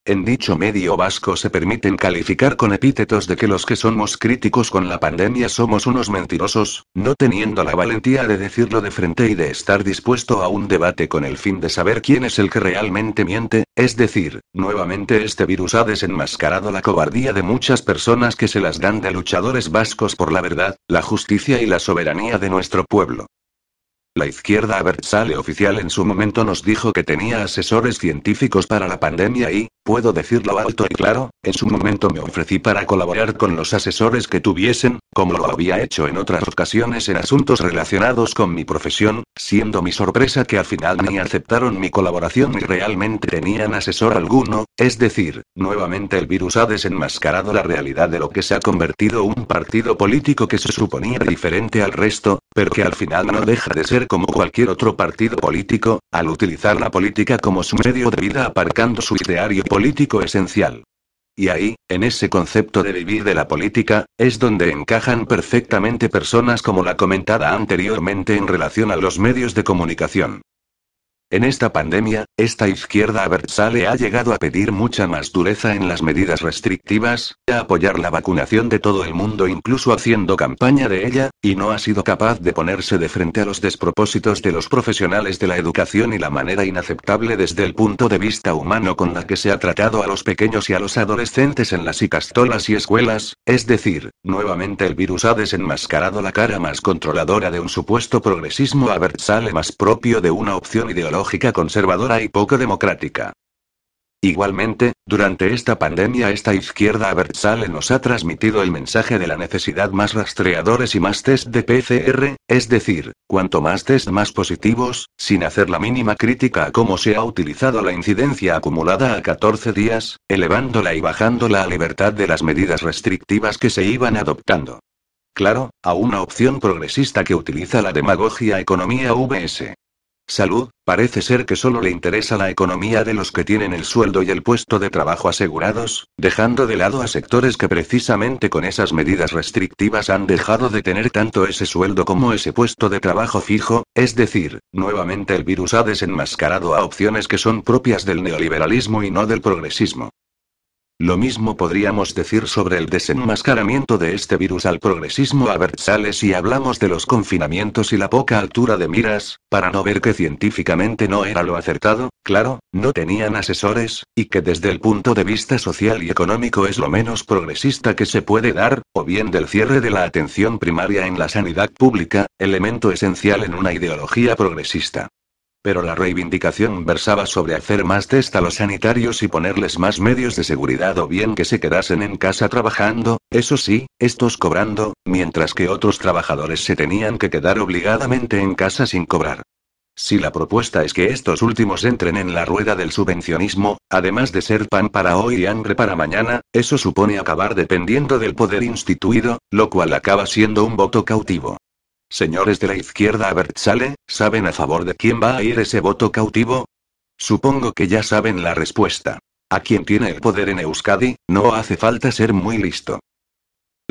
En dicho medio vasco se permiten calificar con epítetos de que los que somos críticos con la pandemia somos unos mentirosos, no teniendo la valentía de decirlo de frente y de estar dispuesto a un debate con el fin de saber quién es el que realmente miente, es decir, nuevamente este virus ha desenmascarado la cobardía de muchas personas que se las dan de luchadores vascos por la verdad, la justicia y la soberanía de nuestro pueblo. La izquierda Abertzale oficial en su momento nos dijo que tenía asesores científicos para la pandemia y, puedo decirlo alto y claro, en su momento me ofrecí para colaborar con los asesores que tuviesen, como lo había hecho en otras ocasiones en asuntos relacionados con mi profesión, siendo mi sorpresa que al final ni aceptaron mi colaboración ni realmente tenían asesor alguno, es decir, nuevamente el virus ha desenmascarado la realidad de lo que se ha convertido un partido político que se suponía diferente al resto, pero que al final no deja de ser como cualquier otro partido político, al utilizar la política como su medio de vida aparcando su ideario político esencial. Y ahí, en ese concepto de vivir de la política, es donde encajan perfectamente personas como la comentada anteriormente en relación a los medios de comunicación. En esta pandemia, esta izquierda abertzale ha llegado a pedir mucha más dureza en las medidas restrictivas, a apoyar la vacunación de todo el mundo incluso haciendo campaña de ella, y no ha sido capaz de ponerse de frente a los despropósitos de los profesionales de la educación y la manera inaceptable desde el punto de vista humano con la que se ha tratado a los pequeños y a los adolescentes en las icastolas y escuelas, es decir, nuevamente el virus ha desenmascarado la cara más controladora de un supuesto progresismo abertzale más propio de una opción ideológica conservadora y poco democrática. Igualmente, durante esta pandemia esta izquierda abertzale nos ha transmitido el mensaje de la necesidad más rastreadores y más test de PCR, es decir, cuanto más test más positivos, sin hacer la mínima crítica a cómo se ha utilizado la incidencia acumulada a 14 días, elevándola y bajándola a libertad de las medidas restrictivas que se iban adoptando. Claro, a una opción progresista que utiliza la demagogia economía VS. Salud, parece ser que solo le interesa la economía de los que tienen el sueldo y el puesto de trabajo asegurados, dejando de lado a sectores que precisamente con esas medidas restrictivas han dejado de tener tanto ese sueldo como ese puesto de trabajo fijo, es decir, nuevamente el virus ha desenmascarado a opciones que son propias del neoliberalismo y no del progresismo. Lo mismo podríamos decir sobre el desenmascaramiento de este virus al progresismo Abertzale si hablamos de los confinamientos y la poca altura de miras, para no ver que científicamente no era lo acertado, claro, no tenían asesores, y que desde el punto de vista social y económico es lo menos progresista que se puede dar, o bien del cierre de la atención primaria en la sanidad pública, elemento esencial en una ideología progresista. Pero la reivindicación versaba sobre hacer más test a los sanitarios y ponerles más medios de seguridad o bien que se quedasen en casa trabajando, eso sí, estos cobrando, mientras que otros trabajadores se tenían que quedar obligadamente en casa sin cobrar. Si la propuesta es que estos últimos entren en la rueda del subvencionismo, además de ser pan para hoy y hambre para mañana, eso supone acabar dependiendo del poder instituido, lo cual acaba siendo un voto cautivo. Señores de la izquierda Abertzale, ¿saben a favor de quién va a ir ese voto cautivo? Supongo que ya saben la respuesta. A quien tiene el poder en Euskadi, no hace falta ser muy listo.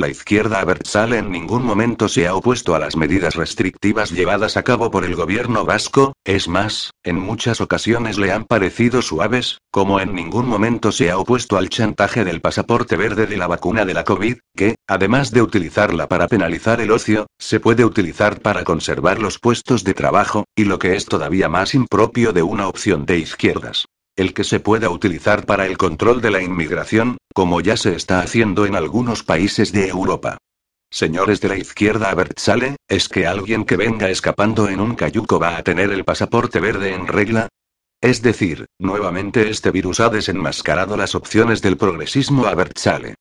La izquierda Abertzale en ningún momento se ha opuesto a las medidas restrictivas llevadas a cabo por el gobierno vasco, es más, en muchas ocasiones le han parecido suaves, como en ningún momento se ha opuesto al chantaje del pasaporte verde de la vacuna de la COVID, que, además de utilizarla para penalizar el ocio, se puede utilizar para conservar los puestos de trabajo, y lo que es todavía más impropio de una opción de izquierdas el que se pueda utilizar para el control de la inmigración, como ya se está haciendo en algunos países de Europa. Señores de la izquierda Abertzale, ¿es que alguien que venga escapando en un cayuco va a tener el pasaporte verde en regla? Es decir, nuevamente este virus ha desenmascarado las opciones del progresismo Abertzale.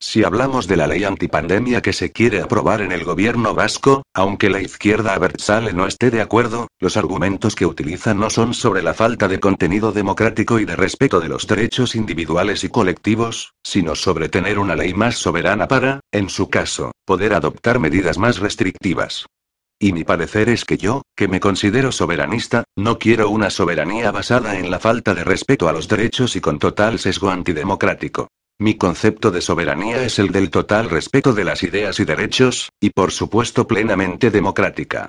Si hablamos de la ley antipandemia que se quiere aprobar en el gobierno vasco, aunque la izquierda Abertzale no esté de acuerdo, los argumentos que utiliza no son sobre la falta de contenido democrático y de respeto de los derechos individuales y colectivos, sino sobre tener una ley más soberana para, en su caso, poder adoptar medidas más restrictivas. Y mi parecer es que yo, que me considero soberanista, no quiero una soberanía basada en la falta de respeto a los derechos y con total sesgo antidemocrático. Mi concepto de soberanía es el del total respeto de las ideas y derechos, y por supuesto plenamente democrática.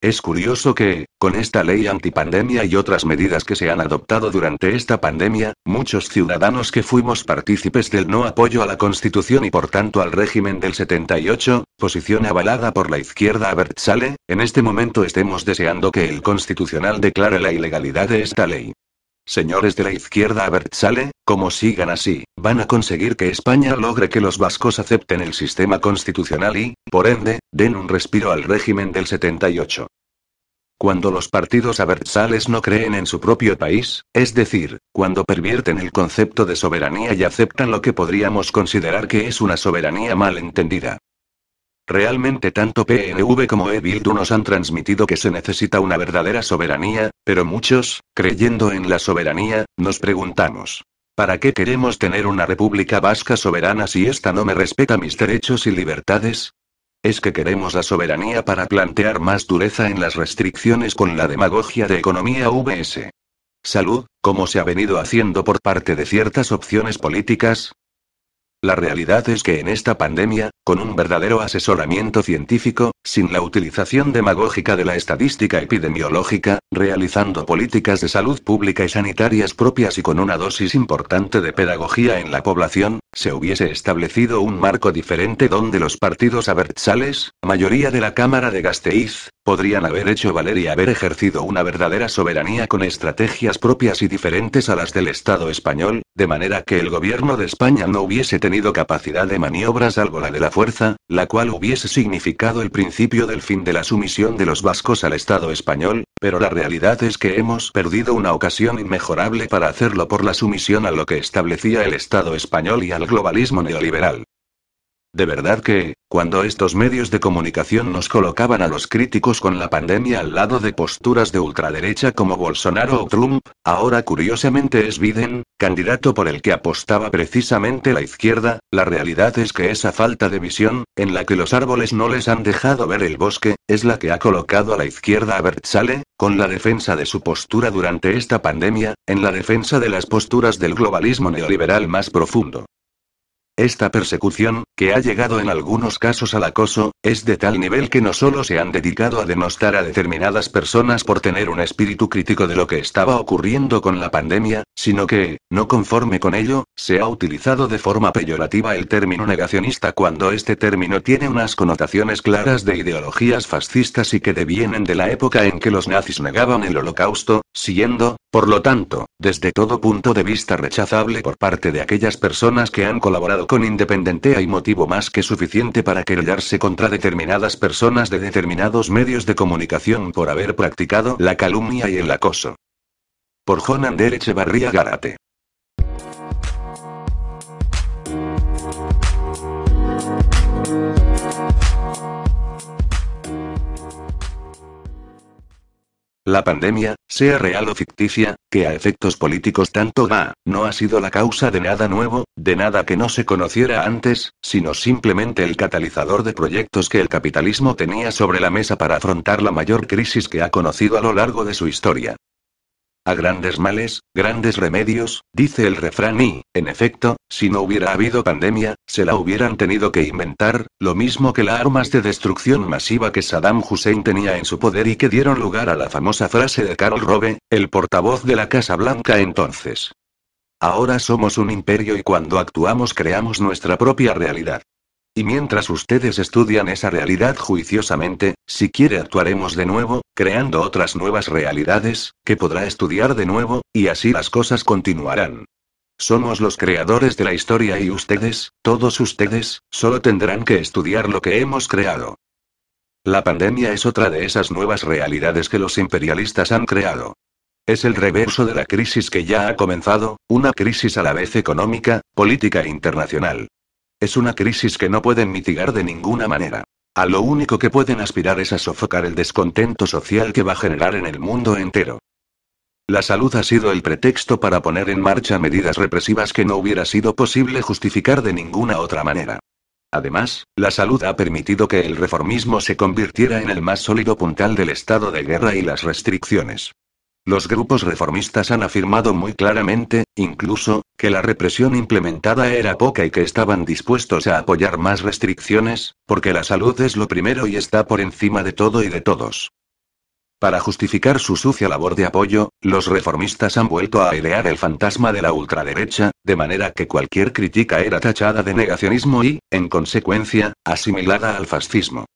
Es curioso que, con esta ley antipandemia y otras medidas que se han adoptado durante esta pandemia, muchos ciudadanos que fuimos partícipes del no apoyo a la Constitución y por tanto al régimen del 78, posición avalada por la izquierda Abertzale, en este momento estemos deseando que el Constitucional declare la ilegalidad de esta ley. Señores de la izquierda Abertzale, como sigan así, van a conseguir que España logre que los vascos acepten el sistema constitucional y, por ende, den un respiro al régimen del 78. Cuando los partidos abertzales no creen en su propio país, es decir, cuando pervierten el concepto de soberanía y aceptan lo que podríamos considerar que es una soberanía mal entendida. Realmente tanto PNV como e nos han transmitido que se necesita una verdadera soberanía, pero muchos, creyendo en la soberanía, nos preguntamos. ¿Para qué queremos tener una república vasca soberana si ésta no me respeta mis derechos y libertades? ¿Es que queremos la soberanía para plantear más dureza en las restricciones con la demagogia de economía VS? Salud, como se ha venido haciendo por parte de ciertas opciones políticas, la realidad es que en esta pandemia, con un verdadero asesoramiento científico, sin la utilización demagógica de la estadística epidemiológica, realizando políticas de salud pública y sanitarias propias y con una dosis importante de pedagogía en la población, se hubiese establecido un marco diferente donde los partidos abertzales, mayoría de la Cámara de Gasteiz, podrían haber hecho valer y haber ejercido una verdadera soberanía con estrategias propias y diferentes a las del Estado español, de manera que el gobierno de España no hubiese tenido capacidad de maniobra salvo la de la fuerza, la cual hubiese significado el principio del fin de la sumisión de los vascos al Estado español, Pero la realidad es que hemos perdido una ocasión inmejorable para hacerlo por la sumisión a lo que establecía el Estado español y al globalismo neoliberal. De verdad que, cuando estos medios de comunicación nos colocaban a los críticos con la pandemia al lado de posturas de ultraderecha como Bolsonaro o Trump, ahora curiosamente es Biden, candidato por el que apostaba precisamente la izquierda, la realidad es que esa falta de visión, en la que los árboles no les han dejado ver el bosque, es la que ha colocado a la izquierda a Bert Sale, con la defensa de su postura durante esta pandemia, en la defensa de las posturas del globalismo neoliberal más profundo. Esta persecución, que ha llegado en algunos casos al acoso, es de tal nivel que no solo se han dedicado a denostar a determinadas personas por tener un espíritu crítico de lo que estaba ocurriendo con la pandemia, sino que, no conforme con ello, se ha utilizado de forma peyorativa el término negacionista cuando este término tiene unas connotaciones claras de ideologías fascistas y que devienen de la época en que los nazis negaban el holocausto, siendo, por lo tanto, desde todo punto de vista rechazable por parte de aquellas personas que han colaborado con Independente hay motivo más que suficiente para querellarse contra determinadas personas de determinados medios de comunicación por haber practicado la calumnia y el acoso. Por Jonander Echevarría Garate. La pandemia, sea real o ficticia, que a efectos políticos tanto va, no ha sido la causa de nada nuevo, de nada que no se conociera antes, sino simplemente el catalizador de proyectos que el capitalismo tenía sobre la mesa para afrontar la mayor crisis que ha conocido a lo largo de su historia. A grandes males, grandes remedios, dice el refrán y, en efecto, si no hubiera habido pandemia, se la hubieran tenido que inventar, lo mismo que las armas de destrucción masiva que Saddam Hussein tenía en su poder y que dieron lugar a la famosa frase de Karl Rove, el portavoz de la Casa Blanca entonces. Ahora somos un imperio y cuando actuamos creamos nuestra propia realidad. Y mientras ustedes estudian esa realidad juiciosamente, si quiere actuaremos de nuevo, creando otras nuevas realidades, que podrá estudiar de nuevo, y así las cosas continuarán. Somos los creadores de la historia y ustedes, todos ustedes, solo tendrán que estudiar lo que hemos creado. La pandemia es otra de esas nuevas realidades que los imperialistas han creado. Es el reverso de la crisis que ya ha comenzado, una crisis a la vez económica, política e internacional. Es una crisis que no pueden mitigar de ninguna manera. A lo único que pueden aspirar es a sofocar el descontento social que va a generar en el mundo entero. La salud ha sido el pretexto para poner en marcha medidas represivas que no hubiera sido posible justificar de ninguna otra manera. Además, la salud ha permitido que el reformismo se convirtiera en el más sólido puntal del estado de guerra y las restricciones. Los grupos reformistas han afirmado muy claramente, incluso, que la represión implementada era poca y que estaban dispuestos a apoyar más restricciones, porque la salud es lo primero y está por encima de todo y de todos. Para justificar su sucia labor de apoyo, los reformistas han vuelto a airear el fantasma de la ultraderecha, de manera que cualquier crítica era tachada de negacionismo y, en consecuencia, asimilada al fascismo.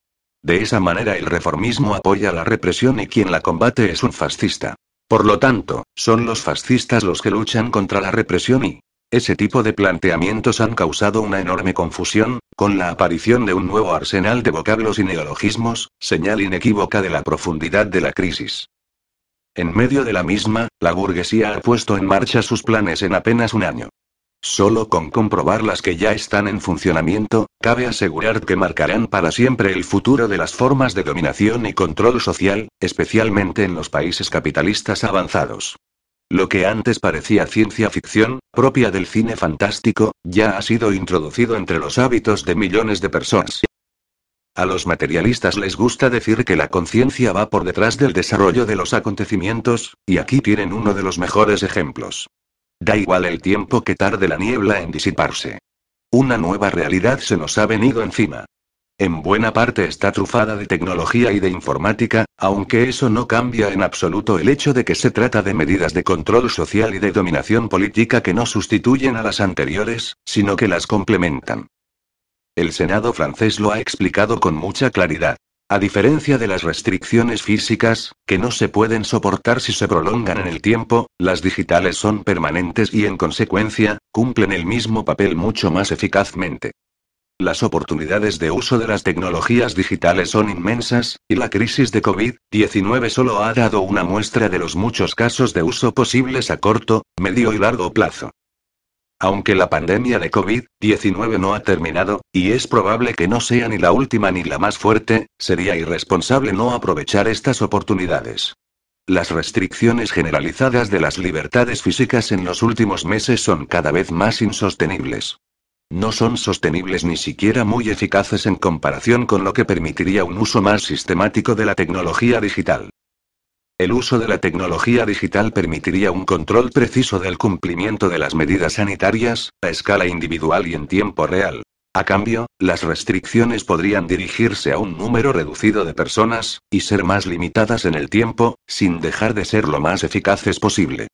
De esa manera el reformismo apoya la represión y quien la combate es un fascista. Por lo tanto, son los fascistas los que luchan contra la represión y ese tipo de planteamientos han causado una enorme confusión, con la aparición de un nuevo arsenal de vocablos y neologismos, señal inequívoca de la profundidad de la crisis. En medio de la misma, la burguesía ha puesto en marcha sus planes en apenas un año. Solo con comprobar las que ya están en funcionamiento, cabe asegurar que marcarán para siempre el futuro de las formas de dominación y control social, especialmente en los países capitalistas avanzados. Lo que antes parecía ciencia ficción, propia del cine fantástico, ya ha sido introducido entre los hábitos de millones de personas. A los materialistas les gusta decir que la conciencia va por detrás del desarrollo de los acontecimientos, y aquí tienen uno de los mejores ejemplos. Da igual el tiempo que tarde la niebla en disiparse. Una nueva realidad se nos ha venido encima. En buena parte está trufada de tecnología y de informática, aunque eso no cambia en absoluto el hecho de que se trata de medidas de control social y de dominación política que no sustituyen a las anteriores, sino que las complementan. El Senado francés lo ha explicado con mucha claridad. A diferencia de las restricciones físicas, que no se pueden soportar si se prolongan en el tiempo, las digitales son permanentes y en consecuencia, cumplen el mismo papel mucho más eficazmente. Las oportunidades de uso de las tecnologías digitales son inmensas, y la crisis de COVID-19 solo ha dado una muestra de los muchos casos de uso posibles a corto, medio y largo plazo. Aunque la pandemia de COVID-19 no ha terminado, y es probable que no sea ni la última ni la más fuerte, sería irresponsable no aprovechar estas oportunidades. Las restricciones generalizadas de las libertades físicas en los últimos meses son cada vez más insostenibles. No son sostenibles ni siquiera muy eficaces en comparación con lo que permitiría un uso más sistemático de la tecnología digital. El uso de la tecnología digital permitiría un control preciso del cumplimiento de las medidas sanitarias, a escala individual y en tiempo real. A cambio, las restricciones podrían dirigirse a un número reducido de personas, y ser más limitadas en el tiempo, sin dejar de ser lo más eficaces posible.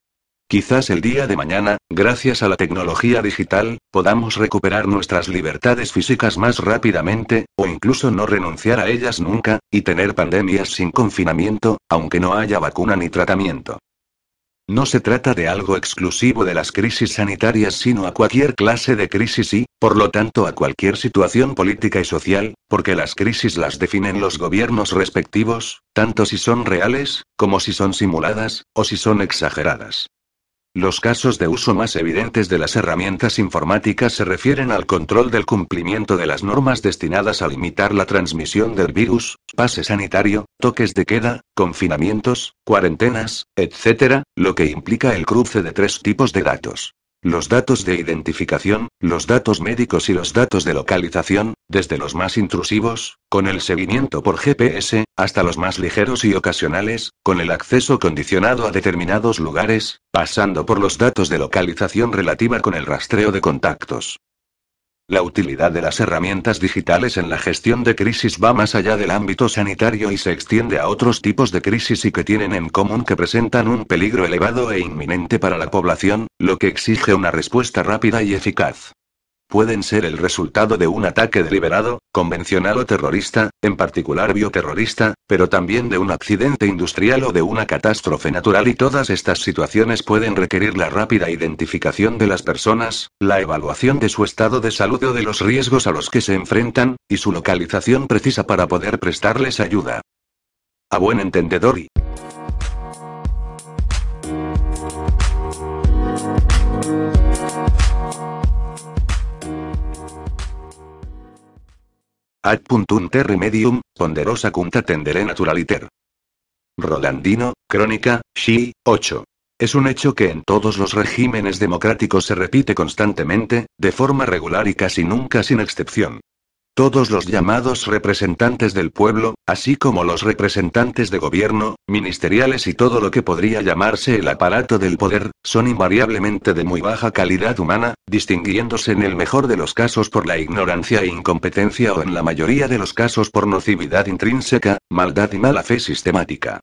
Quizás el día de mañana, gracias a la tecnología digital, podamos recuperar nuestras libertades físicas más rápidamente, o incluso no renunciar a ellas nunca, y tener pandemias sin confinamiento, aunque no haya vacuna ni tratamiento. No se trata de algo exclusivo de las crisis sanitarias, sino a cualquier clase de crisis y, por lo tanto, a cualquier situación política y social, porque las crisis las definen los gobiernos respectivos, tanto si son reales, como si son simuladas, o si son exageradas. Los casos de uso más evidentes de las herramientas informáticas se refieren al control del cumplimiento de las normas destinadas a limitar la transmisión del virus, pase sanitario, toques de queda, confinamientos, cuarentenas, etc., lo que implica el cruce de tres tipos de datos. Los datos de identificación, los datos médicos y los datos de localización, desde los más intrusivos, con el seguimiento por GPS, hasta los más ligeros y ocasionales, con el acceso condicionado a determinados lugares, pasando por los datos de localización relativa con el rastreo de contactos. La utilidad de las herramientas digitales en la gestión de crisis va más allá del ámbito sanitario y se extiende a otros tipos de crisis y que tienen en común que presentan un peligro elevado e inminente para la población, lo que exige una respuesta rápida y eficaz pueden ser el resultado de un ataque deliberado, convencional o terrorista, en particular bioterrorista, pero también de un accidente industrial o de una catástrofe natural y todas estas situaciones pueden requerir la rápida identificación de las personas, la evaluación de su estado de salud o de los riesgos a los que se enfrentan, y su localización precisa para poder prestarles ayuda. A buen entendedor y Ad puntum terre medium, ponderosa cunta tendere naturaliter. Rolandino, Crónica, Xi, 8. Es un hecho que en todos los regímenes democráticos se repite constantemente, de forma regular y casi nunca sin excepción. Todos los llamados representantes del pueblo, así como los representantes de gobierno, ministeriales y todo lo que podría llamarse el aparato del poder, son invariablemente de muy baja calidad humana, distinguiéndose en el mejor de los casos por la ignorancia e incompetencia o en la mayoría de los casos por nocividad intrínseca, maldad y mala fe sistemática.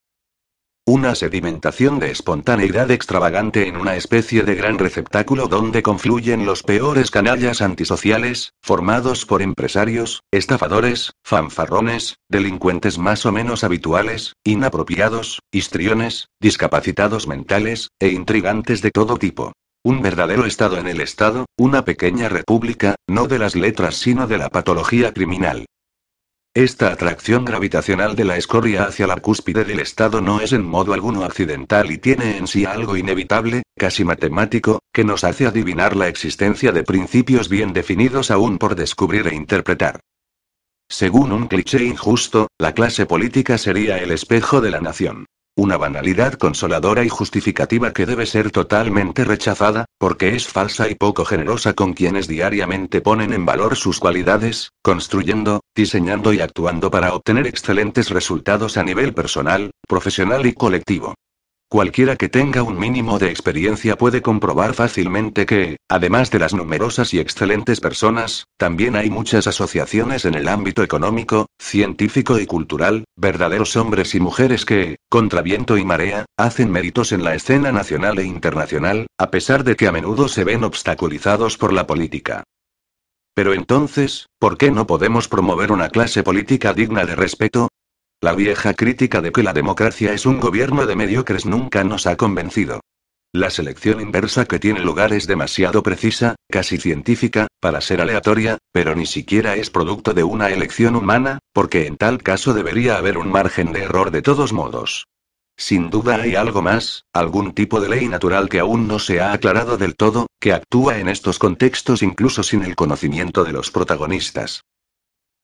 Una sedimentación de espontaneidad extravagante en una especie de gran receptáculo donde confluyen los peores canallas antisociales, formados por empresarios, estafadores, fanfarrones, delincuentes más o menos habituales, inapropiados, histriones, discapacitados mentales, e intrigantes de todo tipo. Un verdadero Estado en el Estado, una pequeña república, no de las letras sino de la patología criminal. Esta atracción gravitacional de la escoria hacia la cúspide del Estado no es en modo alguno accidental y tiene en sí algo inevitable, casi matemático, que nos hace adivinar la existencia de principios bien definidos aún por descubrir e interpretar. Según un cliché injusto, la clase política sería el espejo de la nación. Una banalidad consoladora y justificativa que debe ser totalmente rechazada, porque es falsa y poco generosa con quienes diariamente ponen en valor sus cualidades, construyendo, diseñando y actuando para obtener excelentes resultados a nivel personal, profesional y colectivo. Cualquiera que tenga un mínimo de experiencia puede comprobar fácilmente que, además de las numerosas y excelentes personas, también hay muchas asociaciones en el ámbito económico, científico y cultural, verdaderos hombres y mujeres que, contra viento y marea, hacen méritos en la escena nacional e internacional, a pesar de que a menudo se ven obstaculizados por la política. Pero entonces, ¿por qué no podemos promover una clase política digna de respeto? La vieja crítica de que la democracia es un gobierno de mediocres nunca nos ha convencido. La selección inversa que tiene lugar es demasiado precisa, casi científica, para ser aleatoria, pero ni siquiera es producto de una elección humana, porque en tal caso debería haber un margen de error de todos modos. Sin duda hay algo más, algún tipo de ley natural que aún no se ha aclarado del todo, que actúa en estos contextos incluso sin el conocimiento de los protagonistas.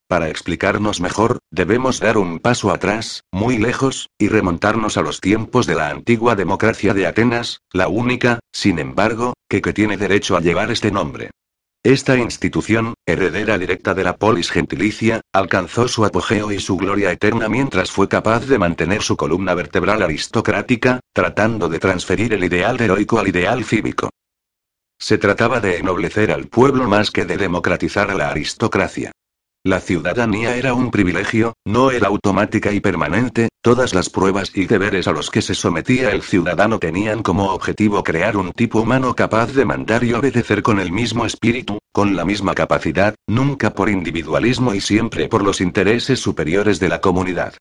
Para explicarnos mejor, debemos dar un paso atrás, muy lejos, y remontarnos a los tiempos de la antigua democracia de Atenas, la única, sin embargo, que, que tiene derecho a llevar este nombre. Esta institución, heredera directa de la polis gentilicia, alcanzó su apogeo y su gloria eterna mientras fue capaz de mantener su columna vertebral aristocrática, tratando de transferir el ideal heroico al ideal cívico. Se trataba de ennoblecer al pueblo más que de democratizar a la aristocracia. La ciudadanía era un privilegio, no era automática y permanente, todas las pruebas y deberes a los que se sometía el ciudadano tenían como objetivo crear un tipo humano capaz de mandar y obedecer con el mismo espíritu, con la misma capacidad, nunca por individualismo y siempre por los intereses superiores de la comunidad.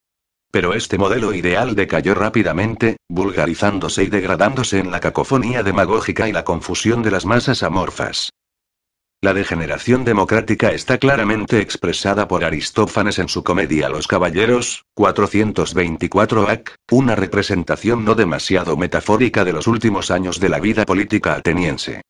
Pero este modelo ideal decayó rápidamente, vulgarizándose y degradándose en la cacofonía demagógica y la confusión de las masas amorfas. La degeneración democrática está claramente expresada por Aristófanes en su comedia Los Caballeros, 424 ac, una representación no demasiado metafórica de los últimos años de la vida política ateniense.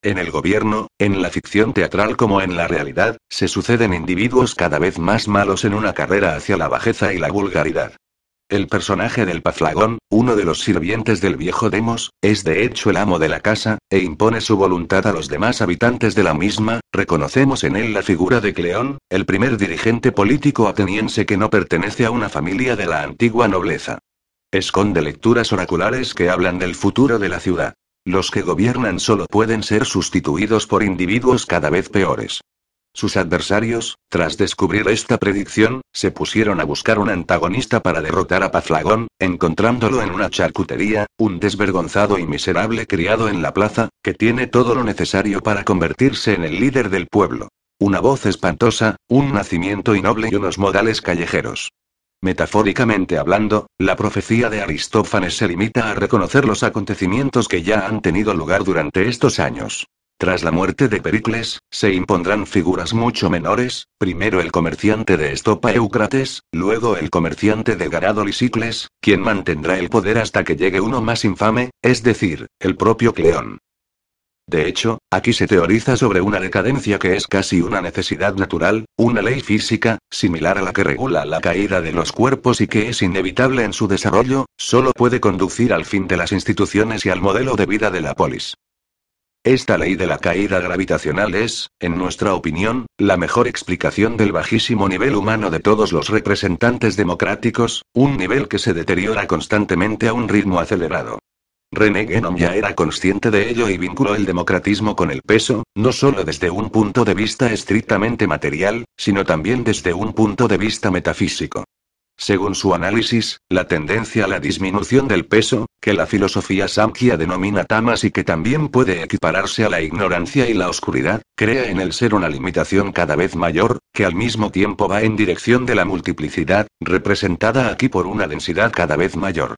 En el gobierno, en la ficción teatral como en la realidad, se suceden individuos cada vez más malos en una carrera hacia la bajeza y la vulgaridad. El personaje del Paflagón, uno de los sirvientes del viejo Demos, es de hecho el amo de la casa, e impone su voluntad a los demás habitantes de la misma, reconocemos en él la figura de Cleón, el primer dirigente político ateniense que no pertenece a una familia de la antigua nobleza. Esconde lecturas oraculares que hablan del futuro de la ciudad. Los que gobiernan solo pueden ser sustituidos por individuos cada vez peores. Sus adversarios, tras descubrir esta predicción, se pusieron a buscar un antagonista para derrotar a Paflagón, encontrándolo en una charcutería, un desvergonzado y miserable criado en la plaza, que tiene todo lo necesario para convertirse en el líder del pueblo. Una voz espantosa, un nacimiento innoble y unos modales callejeros. Metafóricamente hablando, la profecía de Aristófanes se limita a reconocer los acontecimientos que ya han tenido lugar durante estos años. Tras la muerte de Pericles, se impondrán figuras mucho menores, primero el comerciante de estopa Eucrates, luego el comerciante de ganado Lisicles, quien mantendrá el poder hasta que llegue uno más infame, es decir, el propio Cleón. De hecho, aquí se teoriza sobre una decadencia que es casi una necesidad natural, una ley física, similar a la que regula la caída de los cuerpos y que es inevitable en su desarrollo, solo puede conducir al fin de las instituciones y al modelo de vida de la polis. Esta ley de la caída gravitacional es, en nuestra opinión, la mejor explicación del bajísimo nivel humano de todos los representantes democráticos, un nivel que se deteriora constantemente a un ritmo acelerado. René Guénon ya era consciente de ello y vinculó el democratismo con el peso, no solo desde un punto de vista estrictamente material, sino también desde un punto de vista metafísico. Según su análisis, la tendencia a la disminución del peso, que la filosofía Samkhya denomina tamas y que también puede equipararse a la ignorancia y la oscuridad, crea en el ser una limitación cada vez mayor, que al mismo tiempo va en dirección de la multiplicidad, representada aquí por una densidad cada vez mayor.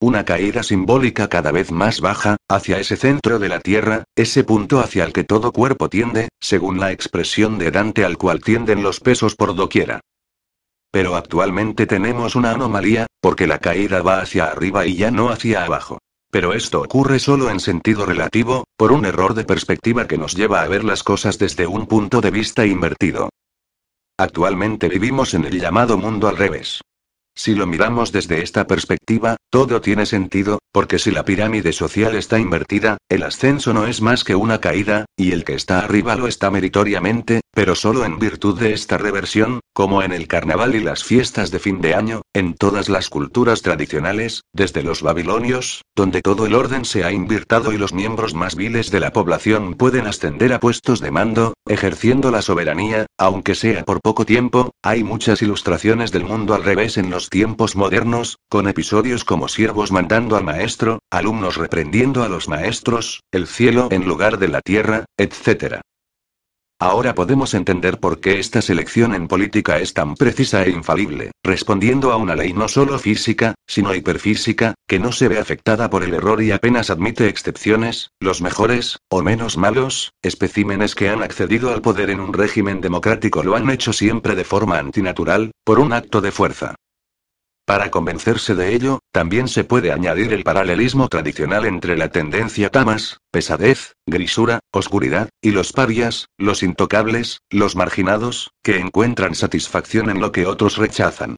Una caída simbólica cada vez más baja, hacia ese centro de la Tierra, ese punto hacia el que todo cuerpo tiende, según la expresión de Dante al cual tienden los pesos por doquiera. Pero actualmente tenemos una anomalía, porque la caída va hacia arriba y ya no hacia abajo. Pero esto ocurre solo en sentido relativo, por un error de perspectiva que nos lleva a ver las cosas desde un punto de vista invertido. Actualmente vivimos en el llamado mundo al revés. Si lo miramos desde esta perspectiva, todo tiene sentido, porque si la pirámide social está invertida, el ascenso no es más que una caída, y el que está arriba lo está meritoriamente, pero solo en virtud de esta reversión, como en el carnaval y las fiestas de fin de año, en todas las culturas tradicionales, desde los babilonios, donde todo el orden se ha invirtado y los miembros más viles de la población pueden ascender a puestos de mando, ejerciendo la soberanía, aunque sea por poco tiempo, hay muchas ilustraciones del mundo al revés en los tiempos modernos, con episodios como siervos mandando al maestro, alumnos reprendiendo a los maestros, el cielo en lugar de la tierra, etc. Ahora podemos entender por qué esta selección en política es tan precisa e infalible, respondiendo a una ley no solo física, sino hiperfísica, que no se ve afectada por el error y apenas admite excepciones, los mejores, o menos malos, especímenes que han accedido al poder en un régimen democrático lo han hecho siempre de forma antinatural, por un acto de fuerza. Para convencerse de ello, también se puede añadir el paralelismo tradicional entre la tendencia tamas, pesadez, grisura, oscuridad, y los parias, los intocables, los marginados, que encuentran satisfacción en lo que otros rechazan.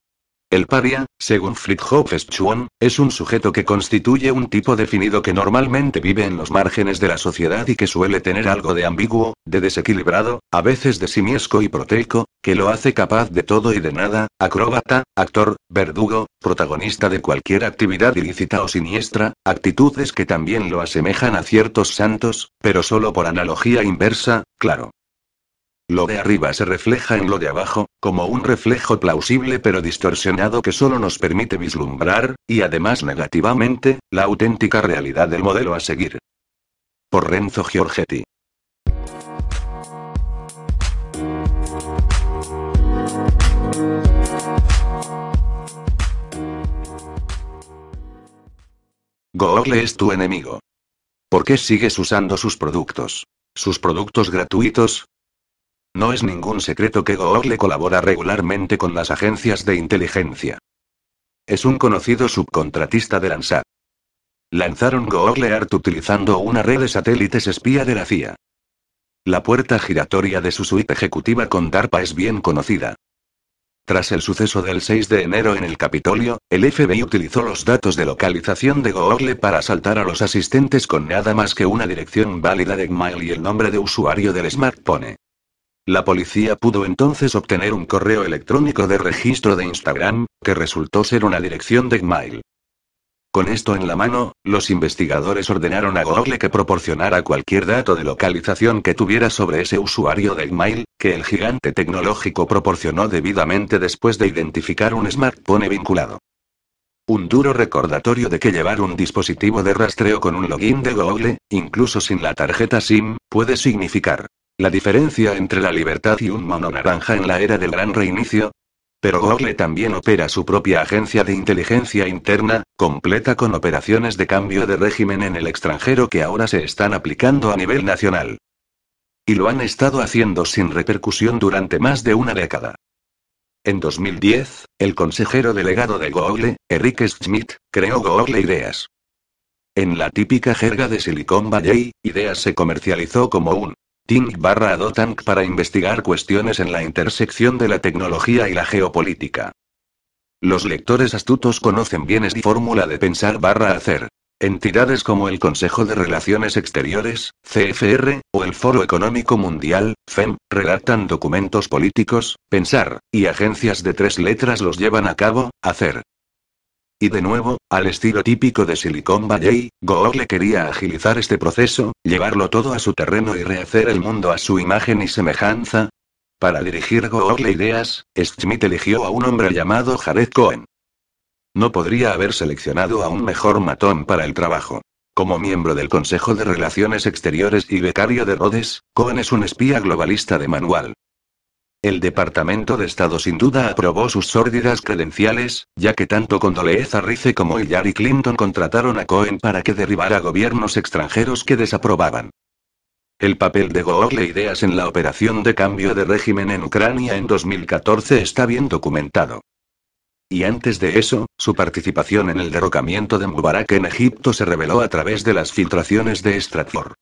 El paria, según Friedhof Schwann, es un sujeto que constituye un tipo definido que normalmente vive en los márgenes de la sociedad y que suele tener algo de ambiguo, de desequilibrado, a veces de simiesco y proteico, que lo hace capaz de todo y de nada, acróbata, actor, verdugo, protagonista de cualquier actividad ilícita o siniestra, actitudes que también lo asemejan a ciertos santos, pero solo por analogía inversa, claro. Lo de arriba se refleja en lo de abajo, como un reflejo plausible pero distorsionado que solo nos permite vislumbrar, y además negativamente, la auténtica realidad del modelo a seguir. Por Renzo Giorgetti. Google es tu enemigo. ¿Por qué sigues usando sus productos? Sus productos gratuitos, no es ningún secreto que Google colabora regularmente con las agencias de inteligencia. Es un conocido subcontratista de Landsat. Lanzaron Google Art utilizando una red de satélites espía de la CIA. La puerta giratoria de su suite ejecutiva con DARPA es bien conocida. Tras el suceso del 6 de enero en el Capitolio, el FBI utilizó los datos de localización de Google para asaltar a los asistentes con nada más que una dirección válida de Gmail y el nombre de usuario del smartphone. La policía pudo entonces obtener un correo electrónico de registro de Instagram, que resultó ser una dirección de Gmail. Con esto en la mano, los investigadores ordenaron a Google que proporcionara cualquier dato de localización que tuviera sobre ese usuario de Gmail, que el gigante tecnológico proporcionó debidamente después de identificar un smartphone vinculado. Un duro recordatorio de que llevar un dispositivo de rastreo con un login de Google, incluso sin la tarjeta SIM, puede significar la diferencia entre la libertad y un mono naranja en la era del gran reinicio. Pero Google también opera su propia agencia de inteligencia interna, completa con operaciones de cambio de régimen en el extranjero que ahora se están aplicando a nivel nacional. Y lo han estado haciendo sin repercusión durante más de una década. En 2010, el consejero delegado de Google, Eric Schmidt, creó Google Ideas. En la típica jerga de Silicon Valley, Ideas se comercializó como un Think barra Adotank para investigar cuestiones en la intersección de la tecnología y la geopolítica. Los lectores astutos conocen bien esta fórmula de pensar barra hacer. Entidades como el Consejo de Relaciones Exteriores, CFR, o el Foro Económico Mundial, FEM, redactan documentos políticos, pensar, y agencias de tres letras los llevan a cabo, hacer. Y de nuevo, al estilo típico de Silicon Valley, Google quería agilizar este proceso, llevarlo todo a su terreno y rehacer el mundo a su imagen y semejanza. Para dirigir Google Ideas, Schmidt eligió a un hombre llamado Jared Cohen. No podría haber seleccionado a un mejor matón para el trabajo. Como miembro del Consejo de Relaciones Exteriores y becario de Rhodes, Cohen es un espía globalista de manual. El Departamento de Estado sin duda aprobó sus sórdidas credenciales, ya que tanto Condoleezza Rice como Hillary Clinton contrataron a Cohen para que derribara gobiernos extranjeros que desaprobaban. El papel de Google Ideas en la operación de cambio de régimen en Ucrania en 2014 está bien documentado. Y antes de eso, su participación en el derrocamiento de Mubarak en Egipto se reveló a través de las filtraciones de Stratford.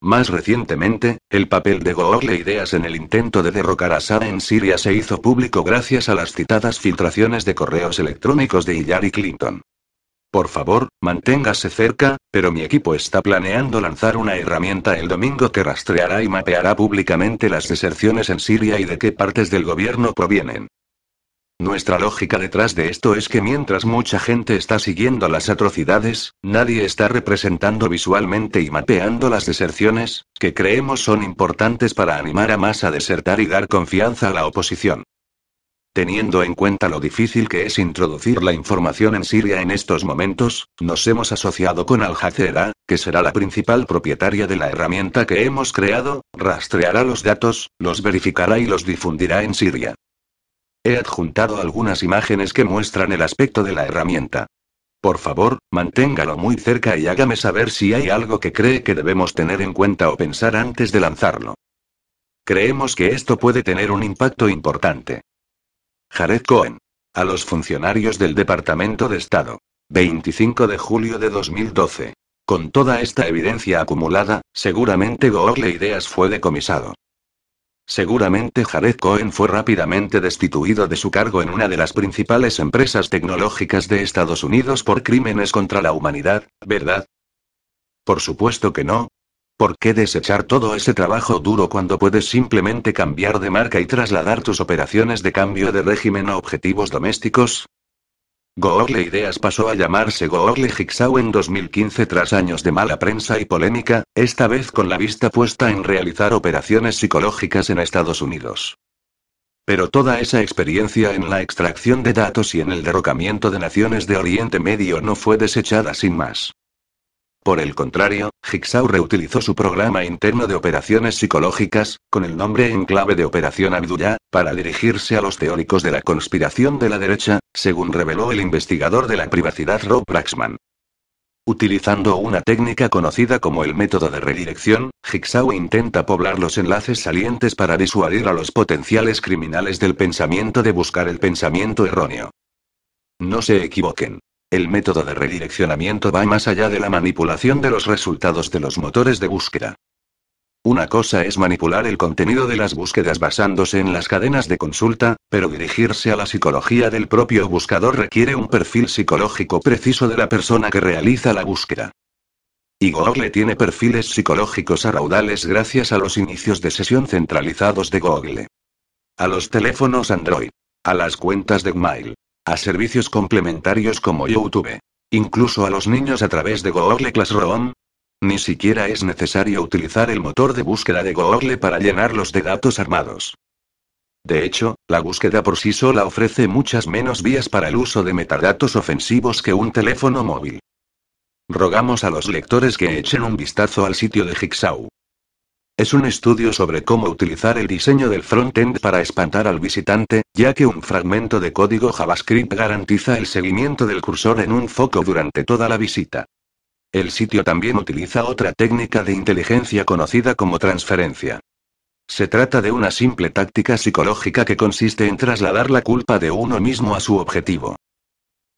Más recientemente, el papel de Google Ideas en el intento de derrocar a Sara en Siria se hizo público gracias a las citadas filtraciones de correos electrónicos de Hillary Clinton. Por favor, manténgase cerca, pero mi equipo está planeando lanzar una herramienta el domingo que rastreará y mapeará públicamente las deserciones en Siria y de qué partes del gobierno provienen. Nuestra lógica detrás de esto es que mientras mucha gente está siguiendo las atrocidades, nadie está representando visualmente y mapeando las deserciones, que creemos son importantes para animar a más a desertar y dar confianza a la oposición. Teniendo en cuenta lo difícil que es introducir la información en Siria en estos momentos, nos hemos asociado con Al Jazeera, que será la principal propietaria de la herramienta que hemos creado, rastreará los datos, los verificará y los difundirá en Siria. He adjuntado algunas imágenes que muestran el aspecto de la herramienta. Por favor, manténgalo muy cerca y hágame saber si hay algo que cree que debemos tener en cuenta o pensar antes de lanzarlo. Creemos que esto puede tener un impacto importante. Jared Cohen. A los funcionarios del Departamento de Estado. 25 de julio de 2012. Con toda esta evidencia acumulada, seguramente Google Ideas fue decomisado. Seguramente Jared Cohen fue rápidamente destituido de su cargo en una de las principales empresas tecnológicas de Estados Unidos por crímenes contra la humanidad, ¿verdad? Por supuesto que no. ¿Por qué desechar todo ese trabajo duro cuando puedes simplemente cambiar de marca y trasladar tus operaciones de cambio de régimen a objetivos domésticos? Google Ideas pasó a llamarse Google Jigsaw en 2015 tras años de mala prensa y polémica, esta vez con la vista puesta en realizar operaciones psicológicas en Estados Unidos. Pero toda esa experiencia en la extracción de datos y en el derrocamiento de naciones de Oriente Medio no fue desechada sin más. Por el contrario, Jigsaw reutilizó su programa interno de operaciones psicológicas, con el nombre en clave de Operación Abdullah, para dirigirse a los teóricos de la conspiración de la derecha, según reveló el investigador de la privacidad Rob Braxman. Utilizando una técnica conocida como el método de redirección, Jigsaw intenta poblar los enlaces salientes para disuadir a los potenciales criminales del pensamiento de buscar el pensamiento erróneo. No se equivoquen. El método de redireccionamiento va más allá de la manipulación de los resultados de los motores de búsqueda. Una cosa es manipular el contenido de las búsquedas basándose en las cadenas de consulta, pero dirigirse a la psicología del propio buscador requiere un perfil psicológico preciso de la persona que realiza la búsqueda. Y Google tiene perfiles psicológicos a raudales gracias a los inicios de sesión centralizados de Google. A los teléfonos Android. A las cuentas de Gmail a servicios complementarios como YouTube. Incluso a los niños a través de Google Classroom. Ni siquiera es necesario utilizar el motor de búsqueda de Google para llenarlos de datos armados. De hecho, la búsqueda por sí sola ofrece muchas menos vías para el uso de metadatos ofensivos que un teléfono móvil. Rogamos a los lectores que echen un vistazo al sitio de Jigsaw. Es un estudio sobre cómo utilizar el diseño del frontend para espantar al visitante, ya que un fragmento de código JavaScript garantiza el seguimiento del cursor en un foco durante toda la visita. El sitio también utiliza otra técnica de inteligencia conocida como transferencia. Se trata de una simple táctica psicológica que consiste en trasladar la culpa de uno mismo a su objetivo.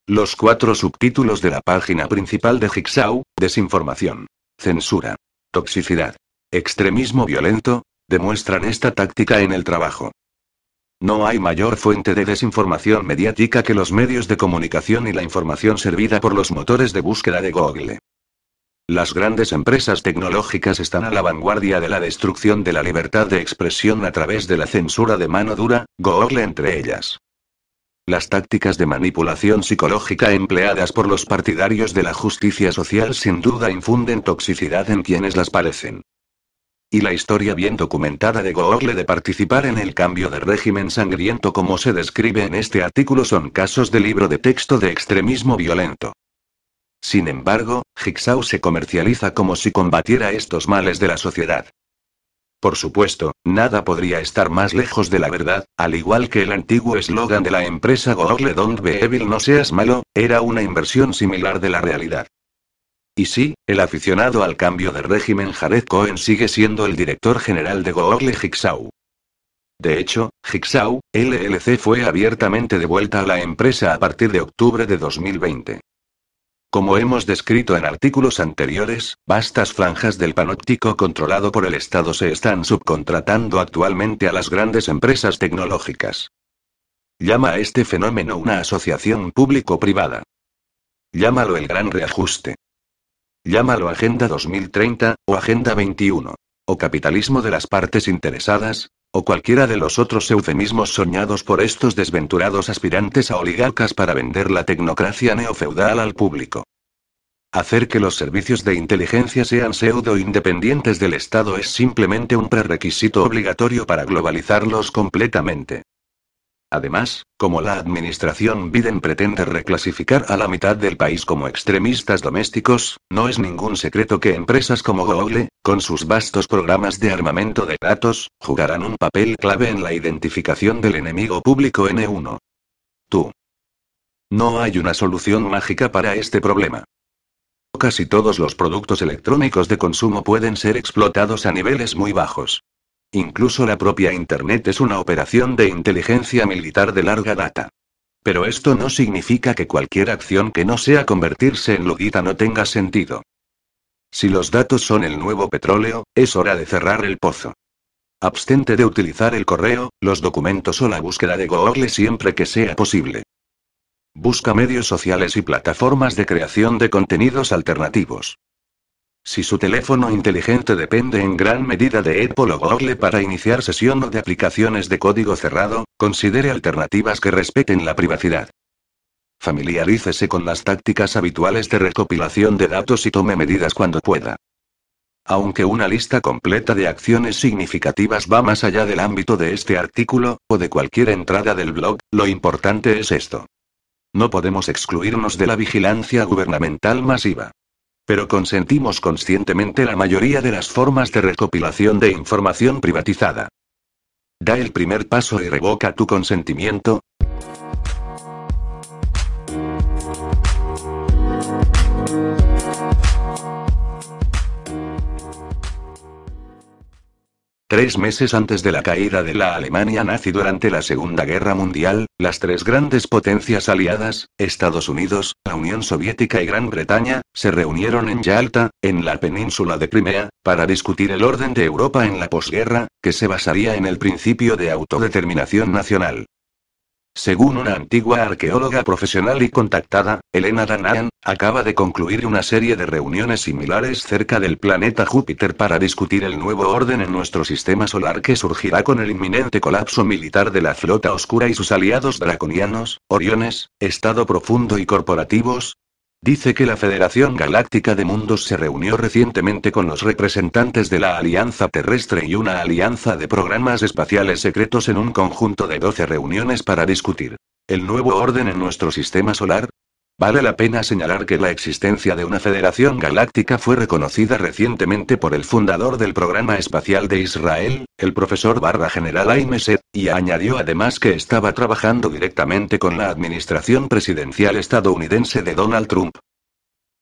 Los cuatro subtítulos de la página principal de Jigsaw, desinformación, censura, toxicidad, extremismo violento, demuestran esta táctica en el trabajo. No hay mayor fuente de desinformación mediática que los medios de comunicación y la información servida por los motores de búsqueda de Google. Las grandes empresas tecnológicas están a la vanguardia de la destrucción de la libertad de expresión a través de la censura de mano dura, Google entre ellas. Las tácticas de manipulación psicológica empleadas por los partidarios de la justicia social sin duda infunden toxicidad en quienes las parecen. Y la historia bien documentada de Google de participar en el cambio de régimen sangriento como se describe en este artículo son casos de libro de texto de extremismo violento. Sin embargo, Jigsaw se comercializa como si combatiera estos males de la sociedad. Por supuesto, nada podría estar más lejos de la verdad, al igual que el antiguo eslogan de la empresa Google Don't be evil no seas malo, era una inversión similar de la realidad. Y sí, el aficionado al cambio de régimen Jared Cohen sigue siendo el director general de Google Jigsaw. De hecho, Jigsaw, LLC fue abiertamente devuelta a la empresa a partir de octubre de 2020. Como hemos descrito en artículos anteriores, vastas franjas del panóptico controlado por el Estado se están subcontratando actualmente a las grandes empresas tecnológicas. Llama a este fenómeno una asociación público-privada. Llámalo el gran reajuste. Llámalo Agenda 2030, o Agenda 21. O capitalismo de las partes interesadas, o cualquiera de los otros eufemismos soñados por estos desventurados aspirantes a oligarcas para vender la tecnocracia neofeudal al público. Hacer que los servicios de inteligencia sean pseudo-independientes del Estado es simplemente un prerequisito obligatorio para globalizarlos completamente. Además, como la administración Biden pretende reclasificar a la mitad del país como extremistas domésticos, no es ningún secreto que empresas como Google, con sus vastos programas de armamento de datos, jugarán un papel clave en la identificación del enemigo público N1. Tú. No hay una solución mágica para este problema. Casi todos los productos electrónicos de consumo pueden ser explotados a niveles muy bajos. Incluso la propia Internet es una operación de inteligencia militar de larga data. Pero esto no significa que cualquier acción que no sea convertirse en logita no tenga sentido. Si los datos son el nuevo petróleo, es hora de cerrar el pozo. Abstente de utilizar el correo, los documentos o la búsqueda de Google siempre que sea posible. Busca medios sociales y plataformas de creación de contenidos alternativos. Si su teléfono inteligente depende en gran medida de Apple o Google para iniciar sesión o de aplicaciones de código cerrado, considere alternativas que respeten la privacidad. Familiarícese con las tácticas habituales de recopilación de datos y tome medidas cuando pueda. Aunque una lista completa de acciones significativas va más allá del ámbito de este artículo, o de cualquier entrada del blog, lo importante es esto. No podemos excluirnos de la vigilancia gubernamental masiva. Pero consentimos conscientemente la mayoría de las formas de recopilación de información privatizada. Da el primer paso y revoca tu consentimiento, Tres meses antes de la caída de la Alemania nazi durante la Segunda Guerra Mundial, las tres grandes potencias aliadas, Estados Unidos, la Unión Soviética y Gran Bretaña, se reunieron en Yalta, en la península de Crimea, para discutir el orden de Europa en la posguerra, que se basaría en el principio de autodeterminación nacional. Según una antigua arqueóloga profesional y contactada, Elena Danahan, acaba de concluir una serie de reuniones similares cerca del planeta Júpiter para discutir el nuevo orden en nuestro sistema solar que surgirá con el inminente colapso militar de la flota oscura y sus aliados draconianos, Oriones, Estado profundo y corporativos, Dice que la Federación Galáctica de Mundos se reunió recientemente con los representantes de la Alianza Terrestre y una alianza de programas espaciales secretos en un conjunto de 12 reuniones para discutir el nuevo orden en nuestro sistema solar. Vale la pena señalar que la existencia de una Federación Galáctica fue reconocida recientemente por el fundador del Programa Espacial de Israel, el profesor barra general Aimeset, y añadió además que estaba trabajando directamente con la administración presidencial estadounidense de Donald Trump.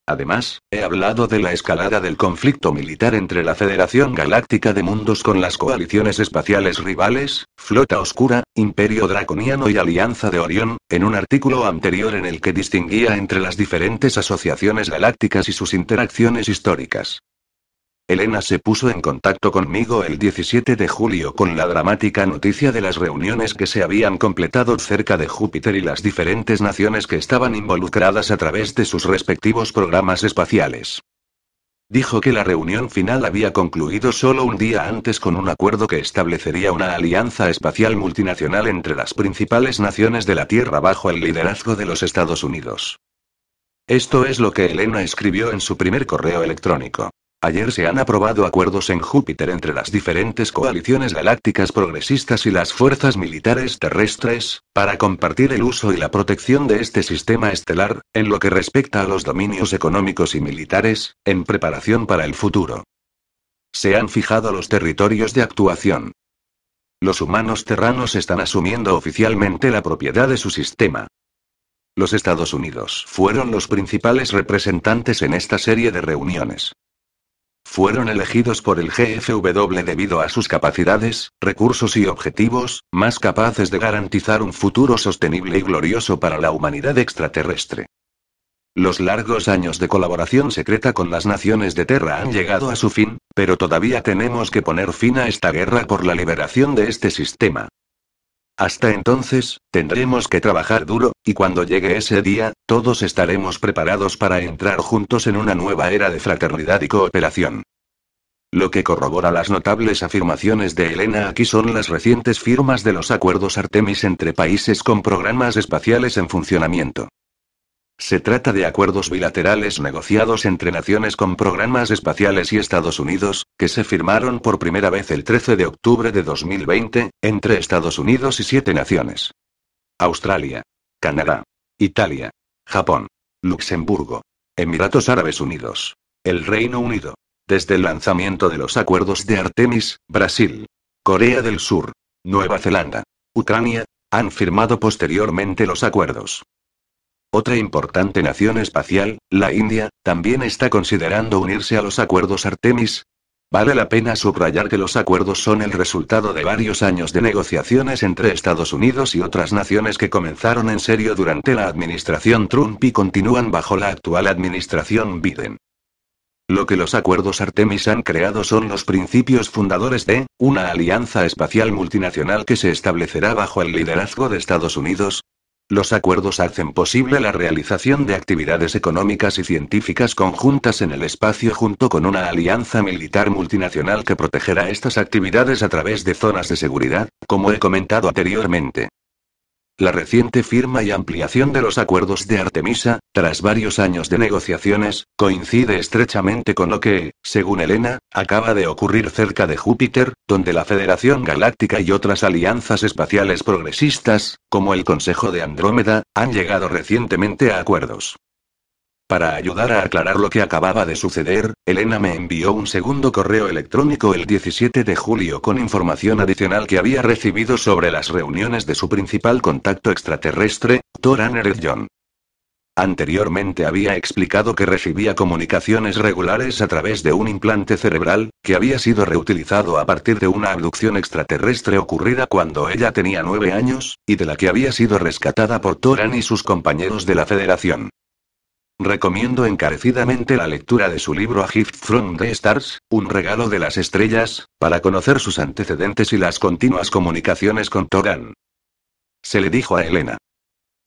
Además, he hablado de la escalada del conflicto militar entre la Federación Galáctica de Mundos con las coaliciones espaciales rivales, Flota Oscura, Imperio Draconiano y Alianza de Orión, en un artículo anterior en el que distinguía entre las diferentes asociaciones galácticas y sus interacciones históricas. Elena se puso en contacto conmigo el 17 de julio con la dramática noticia de las reuniones que se habían completado cerca de Júpiter y las diferentes naciones que estaban involucradas a través de sus respectivos programas espaciales. Dijo que la reunión final había concluido solo un día antes con un acuerdo que establecería una alianza espacial multinacional entre las principales naciones de la Tierra bajo el liderazgo de los Estados Unidos. Esto es lo que Elena escribió en su primer correo electrónico. Ayer se han aprobado acuerdos en Júpiter entre las diferentes coaliciones galácticas progresistas y las fuerzas militares terrestres, para compartir el uso y la protección de este sistema estelar, en lo que respecta a los dominios económicos y militares, en preparación para el futuro. Se han fijado los territorios de actuación. Los humanos terranos están asumiendo oficialmente la propiedad de su sistema. Los Estados Unidos fueron los principales representantes en esta serie de reuniones. Fueron elegidos por el GFW debido a sus capacidades, recursos y objetivos, más capaces de garantizar un futuro sostenible y glorioso para la humanidad extraterrestre. Los largos años de colaboración secreta con las naciones de Terra han llegado a su fin, pero todavía tenemos que poner fin a esta guerra por la liberación de este sistema. Hasta entonces, tendremos que trabajar duro, y cuando llegue ese día, todos estaremos preparados para entrar juntos en una nueva era de fraternidad y cooperación. Lo que corrobora las notables afirmaciones de Elena aquí son las recientes firmas de los acuerdos Artemis entre países con programas espaciales en funcionamiento. Se trata de acuerdos bilaterales negociados entre naciones con programas espaciales y Estados Unidos, que se firmaron por primera vez el 13 de octubre de 2020, entre Estados Unidos y siete naciones. Australia, Canadá, Italia, Japón, Luxemburgo, Emiratos Árabes Unidos, el Reino Unido. Desde el lanzamiento de los acuerdos de Artemis, Brasil, Corea del Sur, Nueva Zelanda, Ucrania, han firmado posteriormente los acuerdos. Otra importante nación espacial, la India, también está considerando unirse a los acuerdos Artemis. Vale la pena subrayar que los acuerdos son el resultado de varios años de negociaciones entre Estados Unidos y otras naciones que comenzaron en serio durante la administración Trump y continúan bajo la actual administración Biden. Lo que los acuerdos Artemis han creado son los principios fundadores de una alianza espacial multinacional que se establecerá bajo el liderazgo de Estados Unidos. Los acuerdos hacen posible la realización de actividades económicas y científicas conjuntas en el espacio junto con una alianza militar multinacional que protegerá estas actividades a través de zonas de seguridad, como he comentado anteriormente. La reciente firma y ampliación de los acuerdos de Artemisa, tras varios años de negociaciones, coincide estrechamente con lo que, según Elena, acaba de ocurrir cerca de Júpiter, donde la Federación Galáctica y otras alianzas espaciales progresistas, como el Consejo de Andrómeda, han llegado recientemente a acuerdos. Para ayudar a aclarar lo que acababa de suceder, Elena me envió un segundo correo electrónico el 17 de julio con información adicional que había recibido sobre las reuniones de su principal contacto extraterrestre, Thor John. Anteriormente había explicado que recibía comunicaciones regulares a través de un implante cerebral, que había sido reutilizado a partir de una abducción extraterrestre ocurrida cuando ella tenía nueve años, y de la que había sido rescatada por Toran y sus compañeros de la Federación. Recomiendo encarecidamente la lectura de su libro A Gift from the Stars, un regalo de las estrellas, para conocer sus antecedentes y las continuas comunicaciones con Toran. Se le dijo a Elena.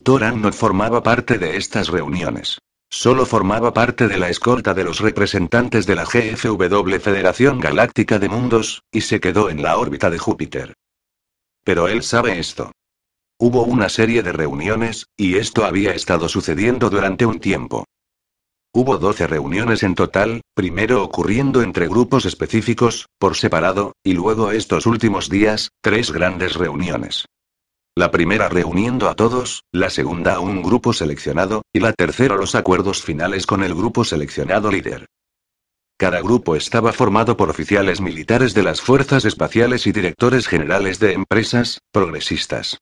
Toran no formaba parte de estas reuniones. Solo formaba parte de la escolta de los representantes de la GFW Federación Galáctica de Mundos, y se quedó en la órbita de Júpiter. Pero él sabe esto. Hubo una serie de reuniones, y esto había estado sucediendo durante un tiempo. Hubo 12 reuniones en total, primero ocurriendo entre grupos específicos, por separado, y luego estos últimos días, tres grandes reuniones. La primera reuniendo a todos, la segunda a un grupo seleccionado, y la tercera los acuerdos finales con el grupo seleccionado líder. Cada grupo estaba formado por oficiales militares de las fuerzas espaciales y directores generales de empresas, progresistas.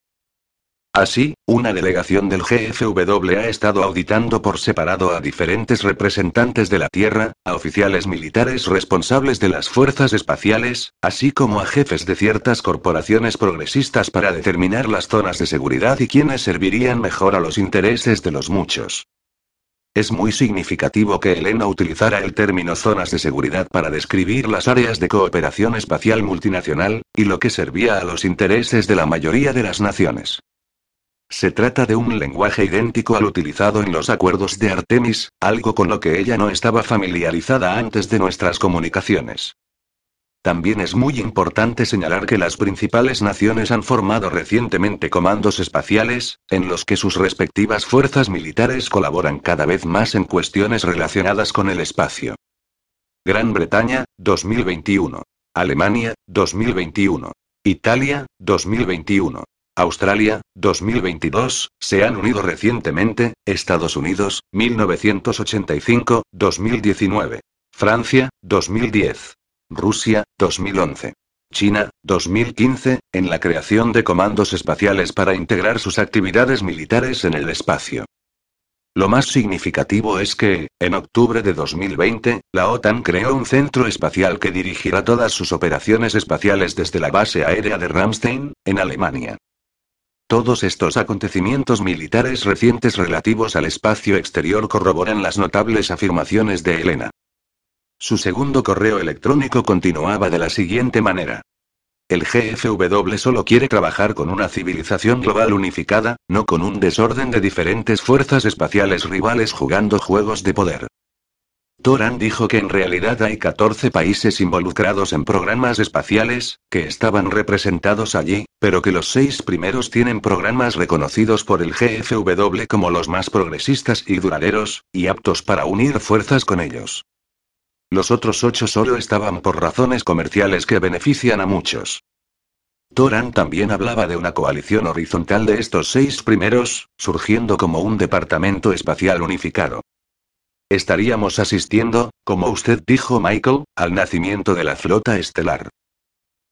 Así, una delegación del GFW ha estado auditando por separado a diferentes representantes de la Tierra, a oficiales militares responsables de las fuerzas espaciales, así como a jefes de ciertas corporaciones progresistas para determinar las zonas de seguridad y quienes servirían mejor a los intereses de los muchos. Es muy significativo que Elena utilizara el término zonas de seguridad para describir las áreas de cooperación espacial multinacional, y lo que servía a los intereses de la mayoría de las naciones. Se trata de un lenguaje idéntico al utilizado en los acuerdos de Artemis, algo con lo que ella no estaba familiarizada antes de nuestras comunicaciones. También es muy importante señalar que las principales naciones han formado recientemente comandos espaciales, en los que sus respectivas fuerzas militares colaboran cada vez más en cuestiones relacionadas con el espacio. Gran Bretaña, 2021. Alemania, 2021. Italia, 2021. Australia, 2022, se han unido recientemente, Estados Unidos, 1985, 2019. Francia, 2010. Rusia, 2011. China, 2015, en la creación de comandos espaciales para integrar sus actividades militares en el espacio. Lo más significativo es que, en octubre de 2020, la OTAN creó un centro espacial que dirigirá todas sus operaciones espaciales desde la base aérea de Ramstein, en Alemania. Todos estos acontecimientos militares recientes relativos al espacio exterior corroboran las notables afirmaciones de Elena. Su segundo correo electrónico continuaba de la siguiente manera. El GFW solo quiere trabajar con una civilización global unificada, no con un desorden de diferentes fuerzas espaciales rivales jugando juegos de poder. Toran dijo que en realidad hay 14 países involucrados en programas espaciales, que estaban representados allí, pero que los seis primeros tienen programas reconocidos por el GFW como los más progresistas y duraderos, y aptos para unir fuerzas con ellos. Los otros ocho solo estaban por razones comerciales que benefician a muchos. Toran también hablaba de una coalición horizontal de estos seis primeros, surgiendo como un departamento espacial unificado. Estaríamos asistiendo, como usted dijo Michael, al nacimiento de la flota estelar.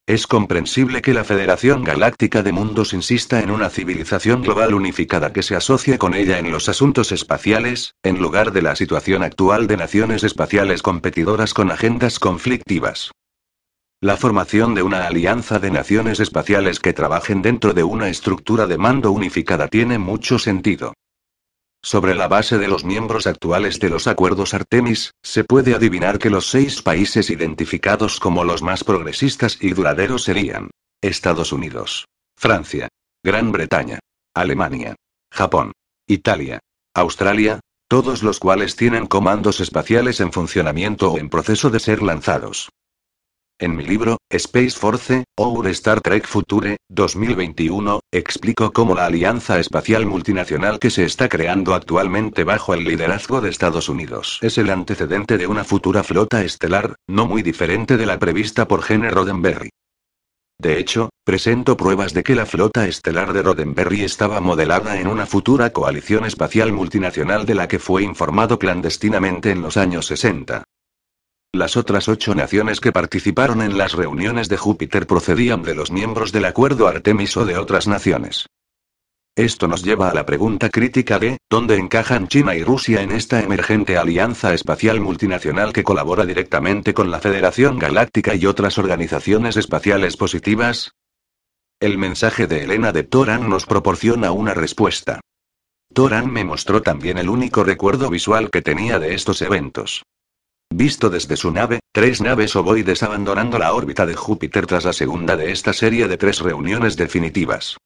Es comprensible que la Federación Galáctica de Mundos insista en una civilización global unificada que se asocie con ella en los asuntos espaciales, en lugar de la situación actual de naciones espaciales competidoras con agendas conflictivas. La formación de una alianza de naciones espaciales que trabajen dentro de una estructura de mando unificada tiene mucho sentido. Sobre la base de los miembros actuales de los acuerdos Artemis, se puede adivinar que los seis países identificados como los más progresistas y duraderos serían Estados Unidos, Francia, Gran Bretaña, Alemania, Japón, Italia, Australia, todos los cuales tienen comandos espaciales en funcionamiento o en proceso de ser lanzados. En mi libro, Space Force, Our Star Trek Future, 2021, explico cómo la alianza espacial multinacional que se está creando actualmente bajo el liderazgo de Estados Unidos es el antecedente de una futura flota estelar, no muy diferente de la prevista por Gene Roddenberry. De hecho, presento pruebas de que la flota estelar de Roddenberry estaba modelada en una futura coalición espacial multinacional de la que fue informado clandestinamente en los años 60. Las otras ocho naciones que participaron en las reuniones de Júpiter procedían de los miembros del acuerdo Artemis o de otras naciones. Esto nos lleva a la pregunta crítica de, ¿dónde encajan China y Rusia en esta emergente alianza espacial multinacional que colabora directamente con la Federación Galáctica y otras organizaciones espaciales positivas? El mensaje de Elena de Toran nos proporciona una respuesta. Toran me mostró también el único recuerdo visual que tenía de estos eventos. Visto desde su nave, tres naves ovoides abandonando la órbita de Júpiter tras la segunda de esta serie de tres reuniones definitivas.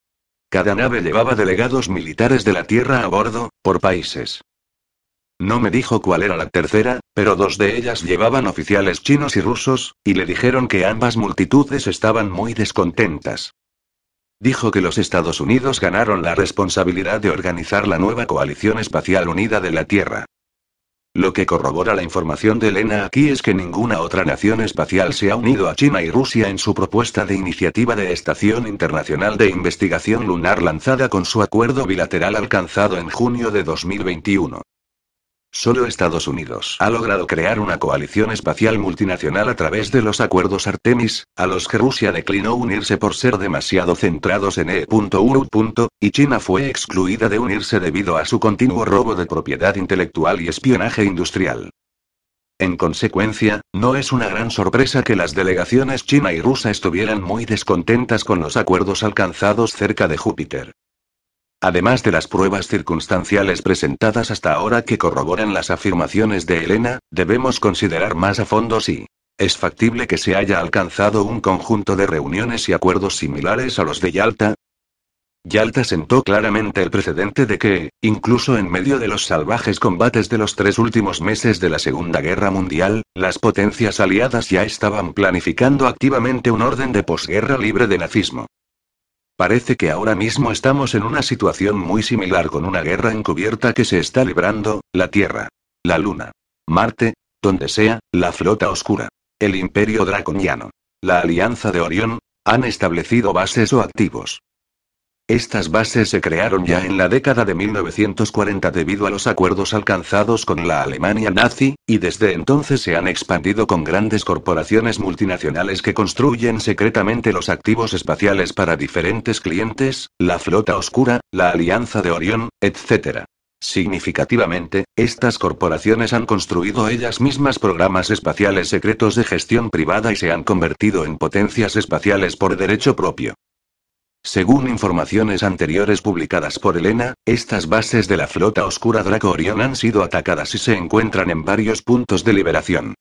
Cada nave llevaba delegados militares de la Tierra a bordo, por países. No me dijo cuál era la tercera, pero dos de ellas llevaban oficiales chinos y rusos, y le dijeron que ambas multitudes estaban muy descontentas. Dijo que los Estados Unidos ganaron la responsabilidad de organizar la nueva coalición espacial unida de la Tierra. Lo que corrobora la información de Elena aquí es que ninguna otra nación espacial se ha unido a China y Rusia en su propuesta de iniciativa de Estación Internacional de Investigación Lunar lanzada con su acuerdo bilateral alcanzado en junio de 2021. Solo Estados Unidos ha logrado crear una coalición espacial multinacional a través de los acuerdos Artemis, a los que Rusia declinó unirse por ser demasiado centrados en E.U. y China fue excluida de unirse debido a su continuo robo de propiedad intelectual y espionaje industrial. En consecuencia, no es una gran sorpresa que las delegaciones china y rusa estuvieran muy descontentas con los acuerdos alcanzados cerca de Júpiter. Además de las pruebas circunstanciales presentadas hasta ahora que corroboran las afirmaciones de Elena, debemos considerar más a fondo si es factible que se haya alcanzado un conjunto de reuniones y acuerdos similares a los de Yalta. Yalta sentó claramente el precedente de que, incluso en medio de los salvajes combates de los tres últimos meses de la Segunda Guerra Mundial, las potencias aliadas ya estaban planificando activamente un orden de posguerra libre de nazismo. Parece que ahora mismo estamos en una situación muy similar con una guerra encubierta que se está librando, la Tierra, la Luna, Marte, donde sea, la flota oscura, el Imperio Draconiano, la Alianza de Orión, han establecido bases o activos. Estas bases se crearon ya en la década de 1940 debido a los acuerdos alcanzados con la Alemania nazi, y desde entonces se han expandido con grandes corporaciones multinacionales que construyen secretamente los activos espaciales para diferentes clientes, la flota oscura, la Alianza de Orión, etc. Significativamente, estas corporaciones han construido ellas mismas programas espaciales secretos de gestión privada y se han convertido en potencias espaciales por derecho propio. Según informaciones anteriores publicadas por Elena, estas bases de la flota oscura Draco Orion han sido atacadas y se encuentran en varios puntos de liberación.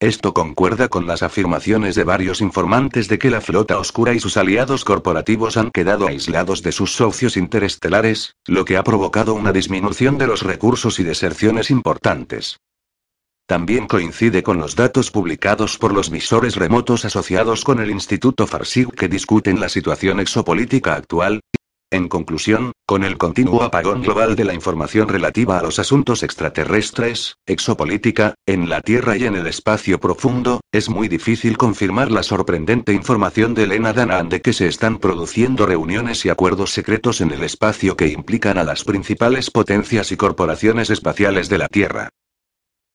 Esto concuerda con las afirmaciones de varios informantes de que la flota oscura y sus aliados corporativos han quedado aislados de sus socios interestelares, lo que ha provocado una disminución de los recursos y deserciones importantes. También coincide con los datos publicados por los visores remotos asociados con el Instituto Farsight que discuten la situación exopolítica actual. En conclusión, con el continuo apagón global de la información relativa a los asuntos extraterrestres, exopolítica, en la Tierra y en el espacio profundo, es muy difícil confirmar la sorprendente información de Elena Danaan de que se están produciendo reuniones y acuerdos secretos en el espacio que implican a las principales potencias y corporaciones espaciales de la Tierra.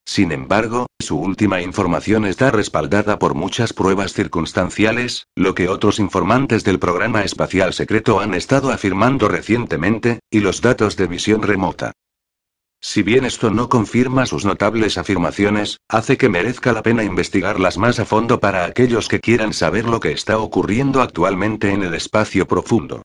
Sin embargo, su última información está respaldada por muchas pruebas circunstanciales, lo que otros informantes del programa espacial secreto han estado afirmando recientemente, y los datos de visión remota. Si bien esto no confirma sus notables afirmaciones, hace que merezca la pena investigarlas más a fondo para aquellos que quieran saber lo que está ocurriendo actualmente en el espacio profundo.